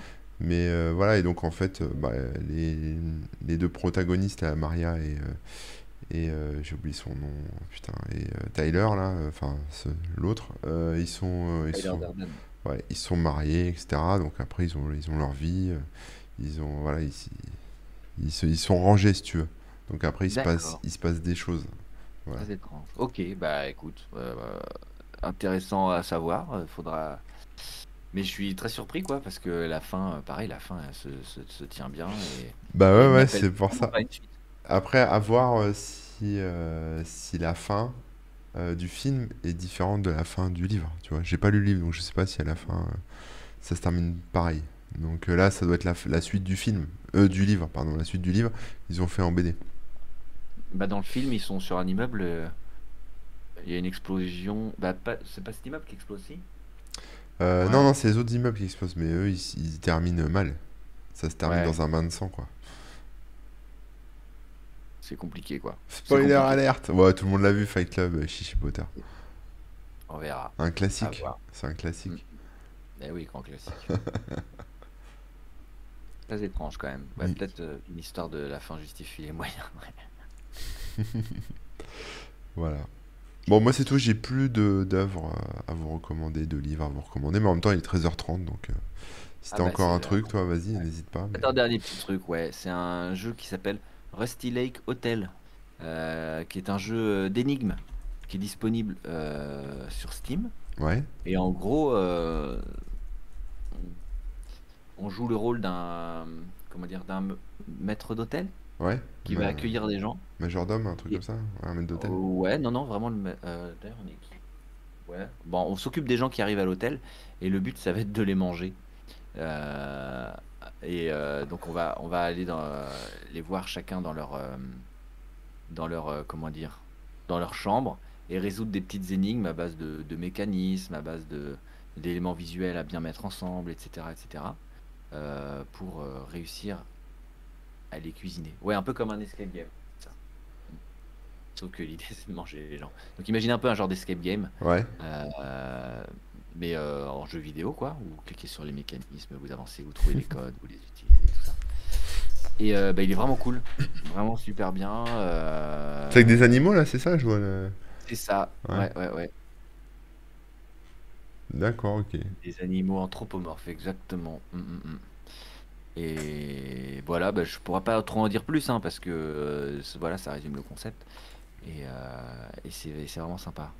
Mais euh, voilà, et donc en fait, euh, bah, les, les deux protagonistes, là, Maria et, et euh, j'ai oublié son nom, putain, et euh, Tyler, là, enfin l'autre, ils sont, ils Tyler sont, Durden. Ouais, ils sont mariés, etc. Donc après, ils ont, ils ont leur vie, euh, ils ont, voilà, ils, ils, se- ils sont rangés, si tu veux. Donc après, il se passe, il se passe des choses. Voilà. Très étrange. Ok, bah écoute, euh, euh, intéressant à savoir. faudra. Mais je suis très surpris, quoi, parce que la fin, pareil, la fin elle se, se- se tient bien. Et... Bah ouais, ouais, c'est pour ça. Après, à voir euh, si, euh, si la fin euh, du film est différente de la fin du livre. Tu vois, j'ai pas lu le livre, donc je sais pas si à la fin euh, ça se termine pareil. Donc euh, là, ça doit être la, suite du film, du livre, pardon, la suite du livre. Ils ont fait en BD. Bah, dans le film, ils sont sur un immeuble. Il y a une explosion. Bah, c'est pas cet immeuble qui explose Ouais. Non, non, c'est les autres immeubles qui explosent, mais eux, ils, ils terminent mal. Ça se termine Ouais. dans un bain de sang, quoi. C'est compliqué, quoi. Spoiler alerte! Ouais, tout le monde l'a vu, Fight Club, euh, Chichi Potter. On verra. Un classique. C'est un classique. Eh oui, grand classique. [laughs] Très étrange quand même. Ouais, Oui. peut-être euh, une histoire de la fin justifie les moyens. ouais. [laughs] Voilà. Bon, moi c'est tout, j'ai plus de d'œuvres à, à vous recommander, de livres à vous recommander, mais en même temps il est 13h30, donc euh, si Ah t'as bah, encore un truc, toi, vas-y, Ouais. n'hésite pas. mais- un dernier petit truc, ouais. C'est un jeu qui s'appelle Rusty Lake Hotel, euh, qui est un jeu euh, d'énigmes qui est disponible euh, sur Steam. Ouais, Et en gros, euh, on joue le rôle d'un comment dire d'un maître d'hôtel ouais. qui ma- va accueillir des gens. Majordome, un truc Et- comme ça, un maître d'hôtel. Oh, ouais, non, non, vraiment. Le, D'ailleurs, on est qui? Ouais. Bon, on s'occupe des gens qui arrivent à l'hôtel et le but, ça va être de les manger. Euh, et euh, donc, on va, on va aller dans, euh, les voir chacun dans leur, dans leur, comment dire, dans leur chambre et résoudre des petites énigmes à base de, de mécanismes, à base de d'éléments visuels à bien mettre ensemble, etc., etc., euh, pour euh, réussir à les cuisiner. Ouais, un peu comme un escape game. ça. Sauf que l'idée [laughs] c'est de manger les gens. Donc imaginez un peu un genre d'escape game, Ouais, euh, mais euh, en jeu vidéo quoi. Vous cliquez sur les mécanismes, vous avancez, vous trouvez les codes, vous les utilisez, tout ça. Et euh, bah, il est vraiment cool, vraiment super bien. euh, c'est avec des animaux là, c'est ça, je vois. le- C'est ça, Ouais. ouais, ouais, ouais. D'accord, ok. Des animaux anthropomorphes, exactement. Mm, mm, mm. Et voilà, bah, je pourrais pas trop en dire plus, hein, parce que voilà, ça résume le concept. Et, et c'est vraiment sympa.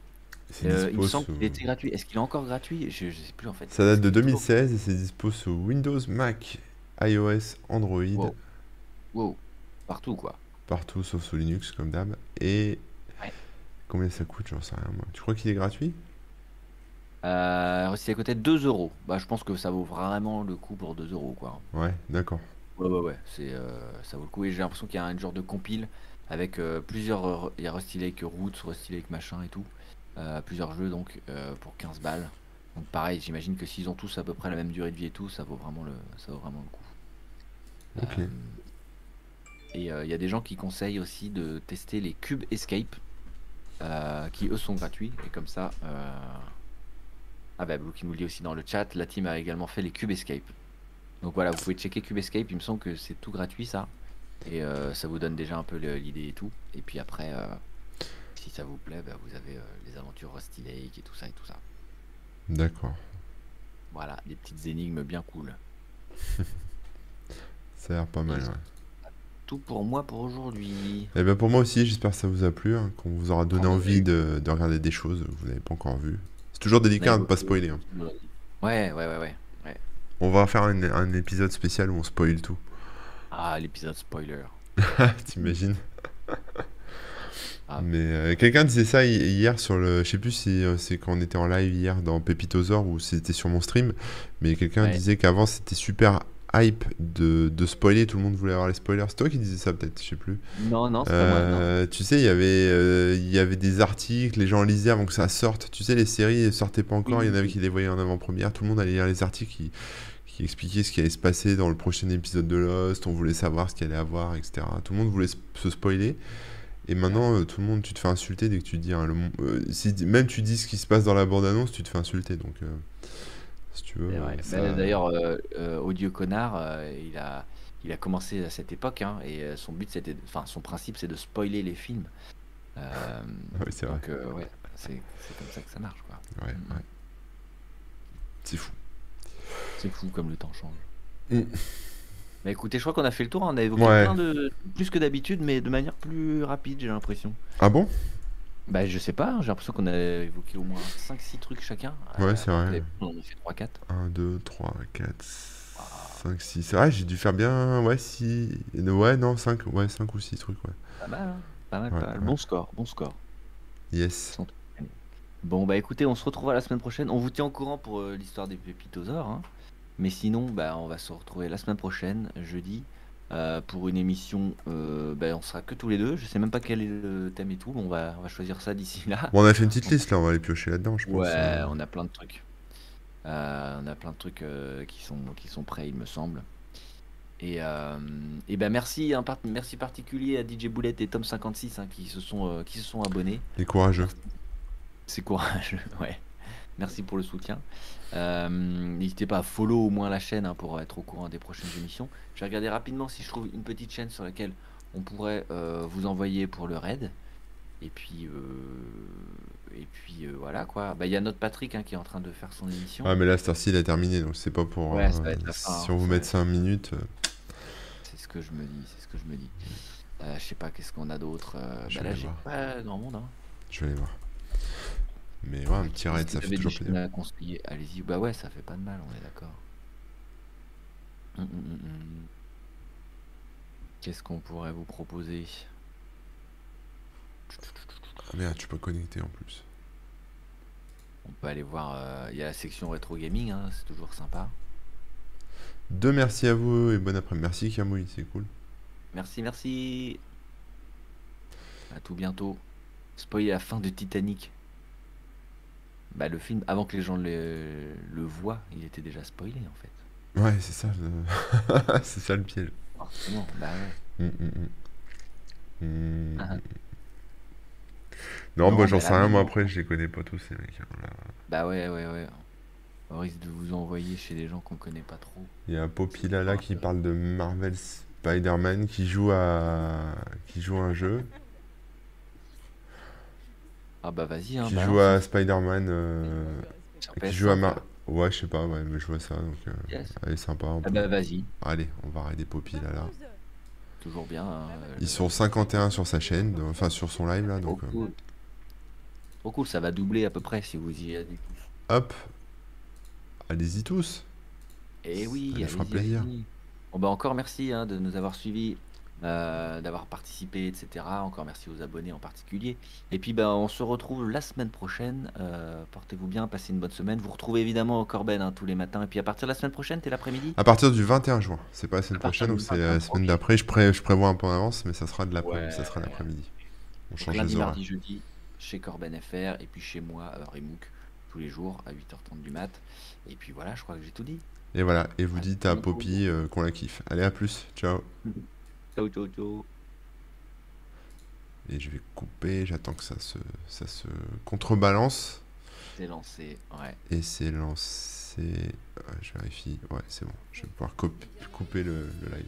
Euh, il me semble sous- qu'il était gratuit. Est-ce qu'il est encore gratuit? Je, je sais plus en fait. Ça date de Est-ce qu'il est toujours- 2016 et c'est dispo sous Windows, Mac, iOS, Android, Wow. Wow. Partout quoi. partout sauf sous Linux comme d'hab. Et Ouais. combien ça coûte, j'en sais rien moi. Tu crois qu'il est gratuit? Euh, c'est à côté de 2 euros. Bah, je pense que ça vaut vraiment le coup pour 2 euros quoi. Ouais, d'accord. Ouais, ouais, ouais. C'est, euh, ça vaut le coup. Et j'ai l'impression qu'il y a un genre de compile avec euh, plusieurs. euh, Il y a Rusty Lake Roots, Rusty Lake machin et tout. Euh, plusieurs jeux donc euh, pour 15 balles. Donc pareil, j'imagine que s'ils ont tous à peu près la même durée de vie et tout, ça vaut vraiment le, ça vaut vraiment le coup. Euh, et il y a des gens qui conseillent aussi de tester les Cube Escape, qui eux sont gratuits. Et comme ça, ah bah Blue qui nous le dit aussi dans le chat, la team a également fait les Cube Escape. Donc voilà, vous pouvez checker Cube Escape, il me semble que c'est tout gratuit ça. Et euh, ça vous donne déjà un peu l'idée et tout. Et puis après, euh, si ça vous plaît, bah, vous avez euh, les aventures Rusty Lake et tout ça et tout ça. D'accord. Voilà, des petites énigmes bien cool. [laughs] Ça a l'air pas mal, ouais. Tout pour moi pour aujourd'hui? Et ben pour moi aussi, j'espère que ça vous a plu, hein, qu'on vous aura donné Ah, envie de, de regarder des choses que vous n'avez pas encore vues. C'est toujours délicat Ouais, de ne pas spoiler. hein. Ouais, ouais, ouais, ouais. On va faire un, un épisode spécial où on spoil tout. Ah, l'épisode spoiler. [laughs] T'imagines? Ah. Mais euh, quelqu'un disait ça hi- hier sur le. Je sais plus si euh, c'est quand on était en live hier dans Pépitosaur ou si c'était sur mon stream. Mais quelqu'un Ouais. disait qu'avant c'était super hype de, de spoiler. Tout le monde voulait avoir les spoilers. C'est toi qui disais ça peut-être, je sais plus. Non, non, c'est pas moi. non. Euh, tu sais, il y avait, euh, il y avait des articles, les gens lisaient avant que ça sorte. Tu sais, les séries ne sortaient pas encore, il y en avait qui les voyaient en avant-première. Tout le monde allait lire les articles qui, qui expliquaient ce qui allait se passer dans le prochain épisode de Lost. On voulait savoir ce qu'il allait avoir, etc. Tout le monde voulait se spoiler. Et maintenant, euh, tout le monde, tu te fais insulter dès que tu dis. hein, le euh, si même tu dis ce qui se passe dans la bande-annonce, tu te fais insulter. Donc, euh, si tu veux. Ça- D'ailleurs, euh, euh, Odieux Connard, euh, il, a, il a commencé à cette époque, hein, et euh, son but, c'était, enfin, son principe, c'est de spoiler les films. Euh, Ah oui, c'est vrai. euh, ouais, c'est, c'est comme ça que ça marche, quoi. Ouais, ouais. C'est fou. C'est fou comme le temps change. Mm. Bah écoutez, je crois qu'on a fait le tour, hein, on a évoqué Ouais. plein de. plus que d'habitude, mais de manière plus rapide, j'ai l'impression. Ah bon? Bah, je sais pas, j'ai l'impression qu'on a évoqué au moins 5-6 trucs chacun. Ouais, c'est vrai. On a fait 3-4. 1, 2, 3, 4, 5, 6. C'est vrai, j'ai dû faire bien. Ouais, 6. Ouais, non, 5. Ouais, 5 ou 6 trucs, ouais. Pas mal, hein pas mal, Ouais, pas mal. ouais. Bon score, bon score. Yes. Bon, bah écoutez, on se retrouvera la semaine prochaine. On vous tient au courant pour euh, l'histoire des pépitosaures. hein. Mais sinon, bah, on va se retrouver la semaine prochaine, jeudi, euh, pour une émission. Euh, bah, on sera que tous les deux. Je sais même pas quel est le thème et tout. mais on va, on va choisir ça d'ici là. Bon, on a fait une petite liste là, on va aller piocher là-dedans, je pense. Ouais, Euh, on a plein de trucs. Euh, on a plein de trucs qui, sont, qui sont prêts, il me semble. Et, euh, et ben merci, un part- merci particulier à DJ Boulette et Tom56 hein, qui, se sont, euh, qui se sont abonnés. Les courageux. C'est courageux, [laughs] ouais. Merci pour le soutien. Euh, N'hésitez pas à follow au moins la chaîne hein, pour être au courant des prochaines émissions. Je vais regarder rapidement si je trouve une petite chaîne sur laquelle on pourrait euh, vous envoyer pour le raid. Et puis, euh, et puis voilà quoi. Bah, Il y a notre Patrick hein, qui est en train de faire son émission. Ah, mais là, cette heure-ci, il a terminé, donc c'est pas pour. Ouais, ça va être la fin, si on vous met va 5 minutes, C'est ce que je me dis, c'est ce que je me dis. Je sais pas qu'est-ce qu'on a d'autre. Je bah vais là, j'ai pas grand monde. Hein. je vais aller voir. Mais ouais, un petit raid, ça fait toujours plaisir. Allez-y. Bah ouais, ça fait pas de mal, on est d'accord. Hum, hum, hum. Qu'est-ce qu'on pourrait vous proposer? Ah merde, tu peux connecter en plus. On peut aller voir. euh, Il y a la section rétro gaming, hein, c'est toujours sympa. Deux merci à vous et bon après-midi. Merci Kamui, c'est cool. Merci, merci. À tout bientôt. Spoiler la fin de Titanic. Bah le film, avant que les gens le, le voient, il était déjà spoilé en fait. Ouais, c'est ça, le... [laughs] c'est ça le piège. Forcément, bah ouais. Hum, hum. Hum. Ah. Non, Non, moi j'en sais rien, moi après je les connais pas tous ces mecs. hein, là. Bah ouais, ouais, ouais. On risque de vous envoyer chez des gens qu'on connaît pas trop. Il y a Popilala qui parle de Marvel Spider-Man qui joue à qui joue à un jeu, Ah bah vas-y, hein. qui balance, joue hein. à Spider-Man, euh, Sur qui PS5, joue à Mar... là. Ouais, je sais pas, ouais, mais je vois ça, donc euh, Yes. elle est sympa. on Ah bah vas-y, Allez, on va raider Popilala. toujours bien. hein, euh, Ils sont 51 sur sa chaîne, enfin sur son live là, Trop donc euh, cool. Trop cool, ça va doubler à peu près si vous y allez hop, allez-y tous. Et oui, Ça nous fera allez-y, plaisir. Bon bah encore merci hein, de nous avoir suivis, euh, d'avoir participé, etc. Encore merci aux abonnés en particulier. Et puis bah on se retrouve la semaine prochaine. Euh, Portez-vous bien, passez une bonne semaine. Vous retrouvez évidemment Corben hein, tous les matins. Et puis à partir de la semaine prochaine, t'es l'après-midi? À partir du 21 juin, c'est pas la semaine À prochaine, du c'est la 21, semaine d'après. Je, pré- je prévois un peu en avance, mais ça sera de l'après, Ouais. ça sera l'après-midi. On change lundi, les horaires. mardi, jeudi, chez Corben FR. Et puis chez moi, euh, Remook, tous les jours à 8h30 du mat. Et puis voilà, je crois que j'ai tout dit. Et voilà, et vous À dites à. Poppy euh, qu'on la kiffe. Allez, à plus, ciao. [laughs] Ciao, ciao, ciao. Et je vais couper, j'attends que ça se, ça se contrebalance. C'est lancé, ouais. Et c'est lancé. Ouais, je vérifie. Ouais, c'est bon. Je vais pouvoir couper le, le live.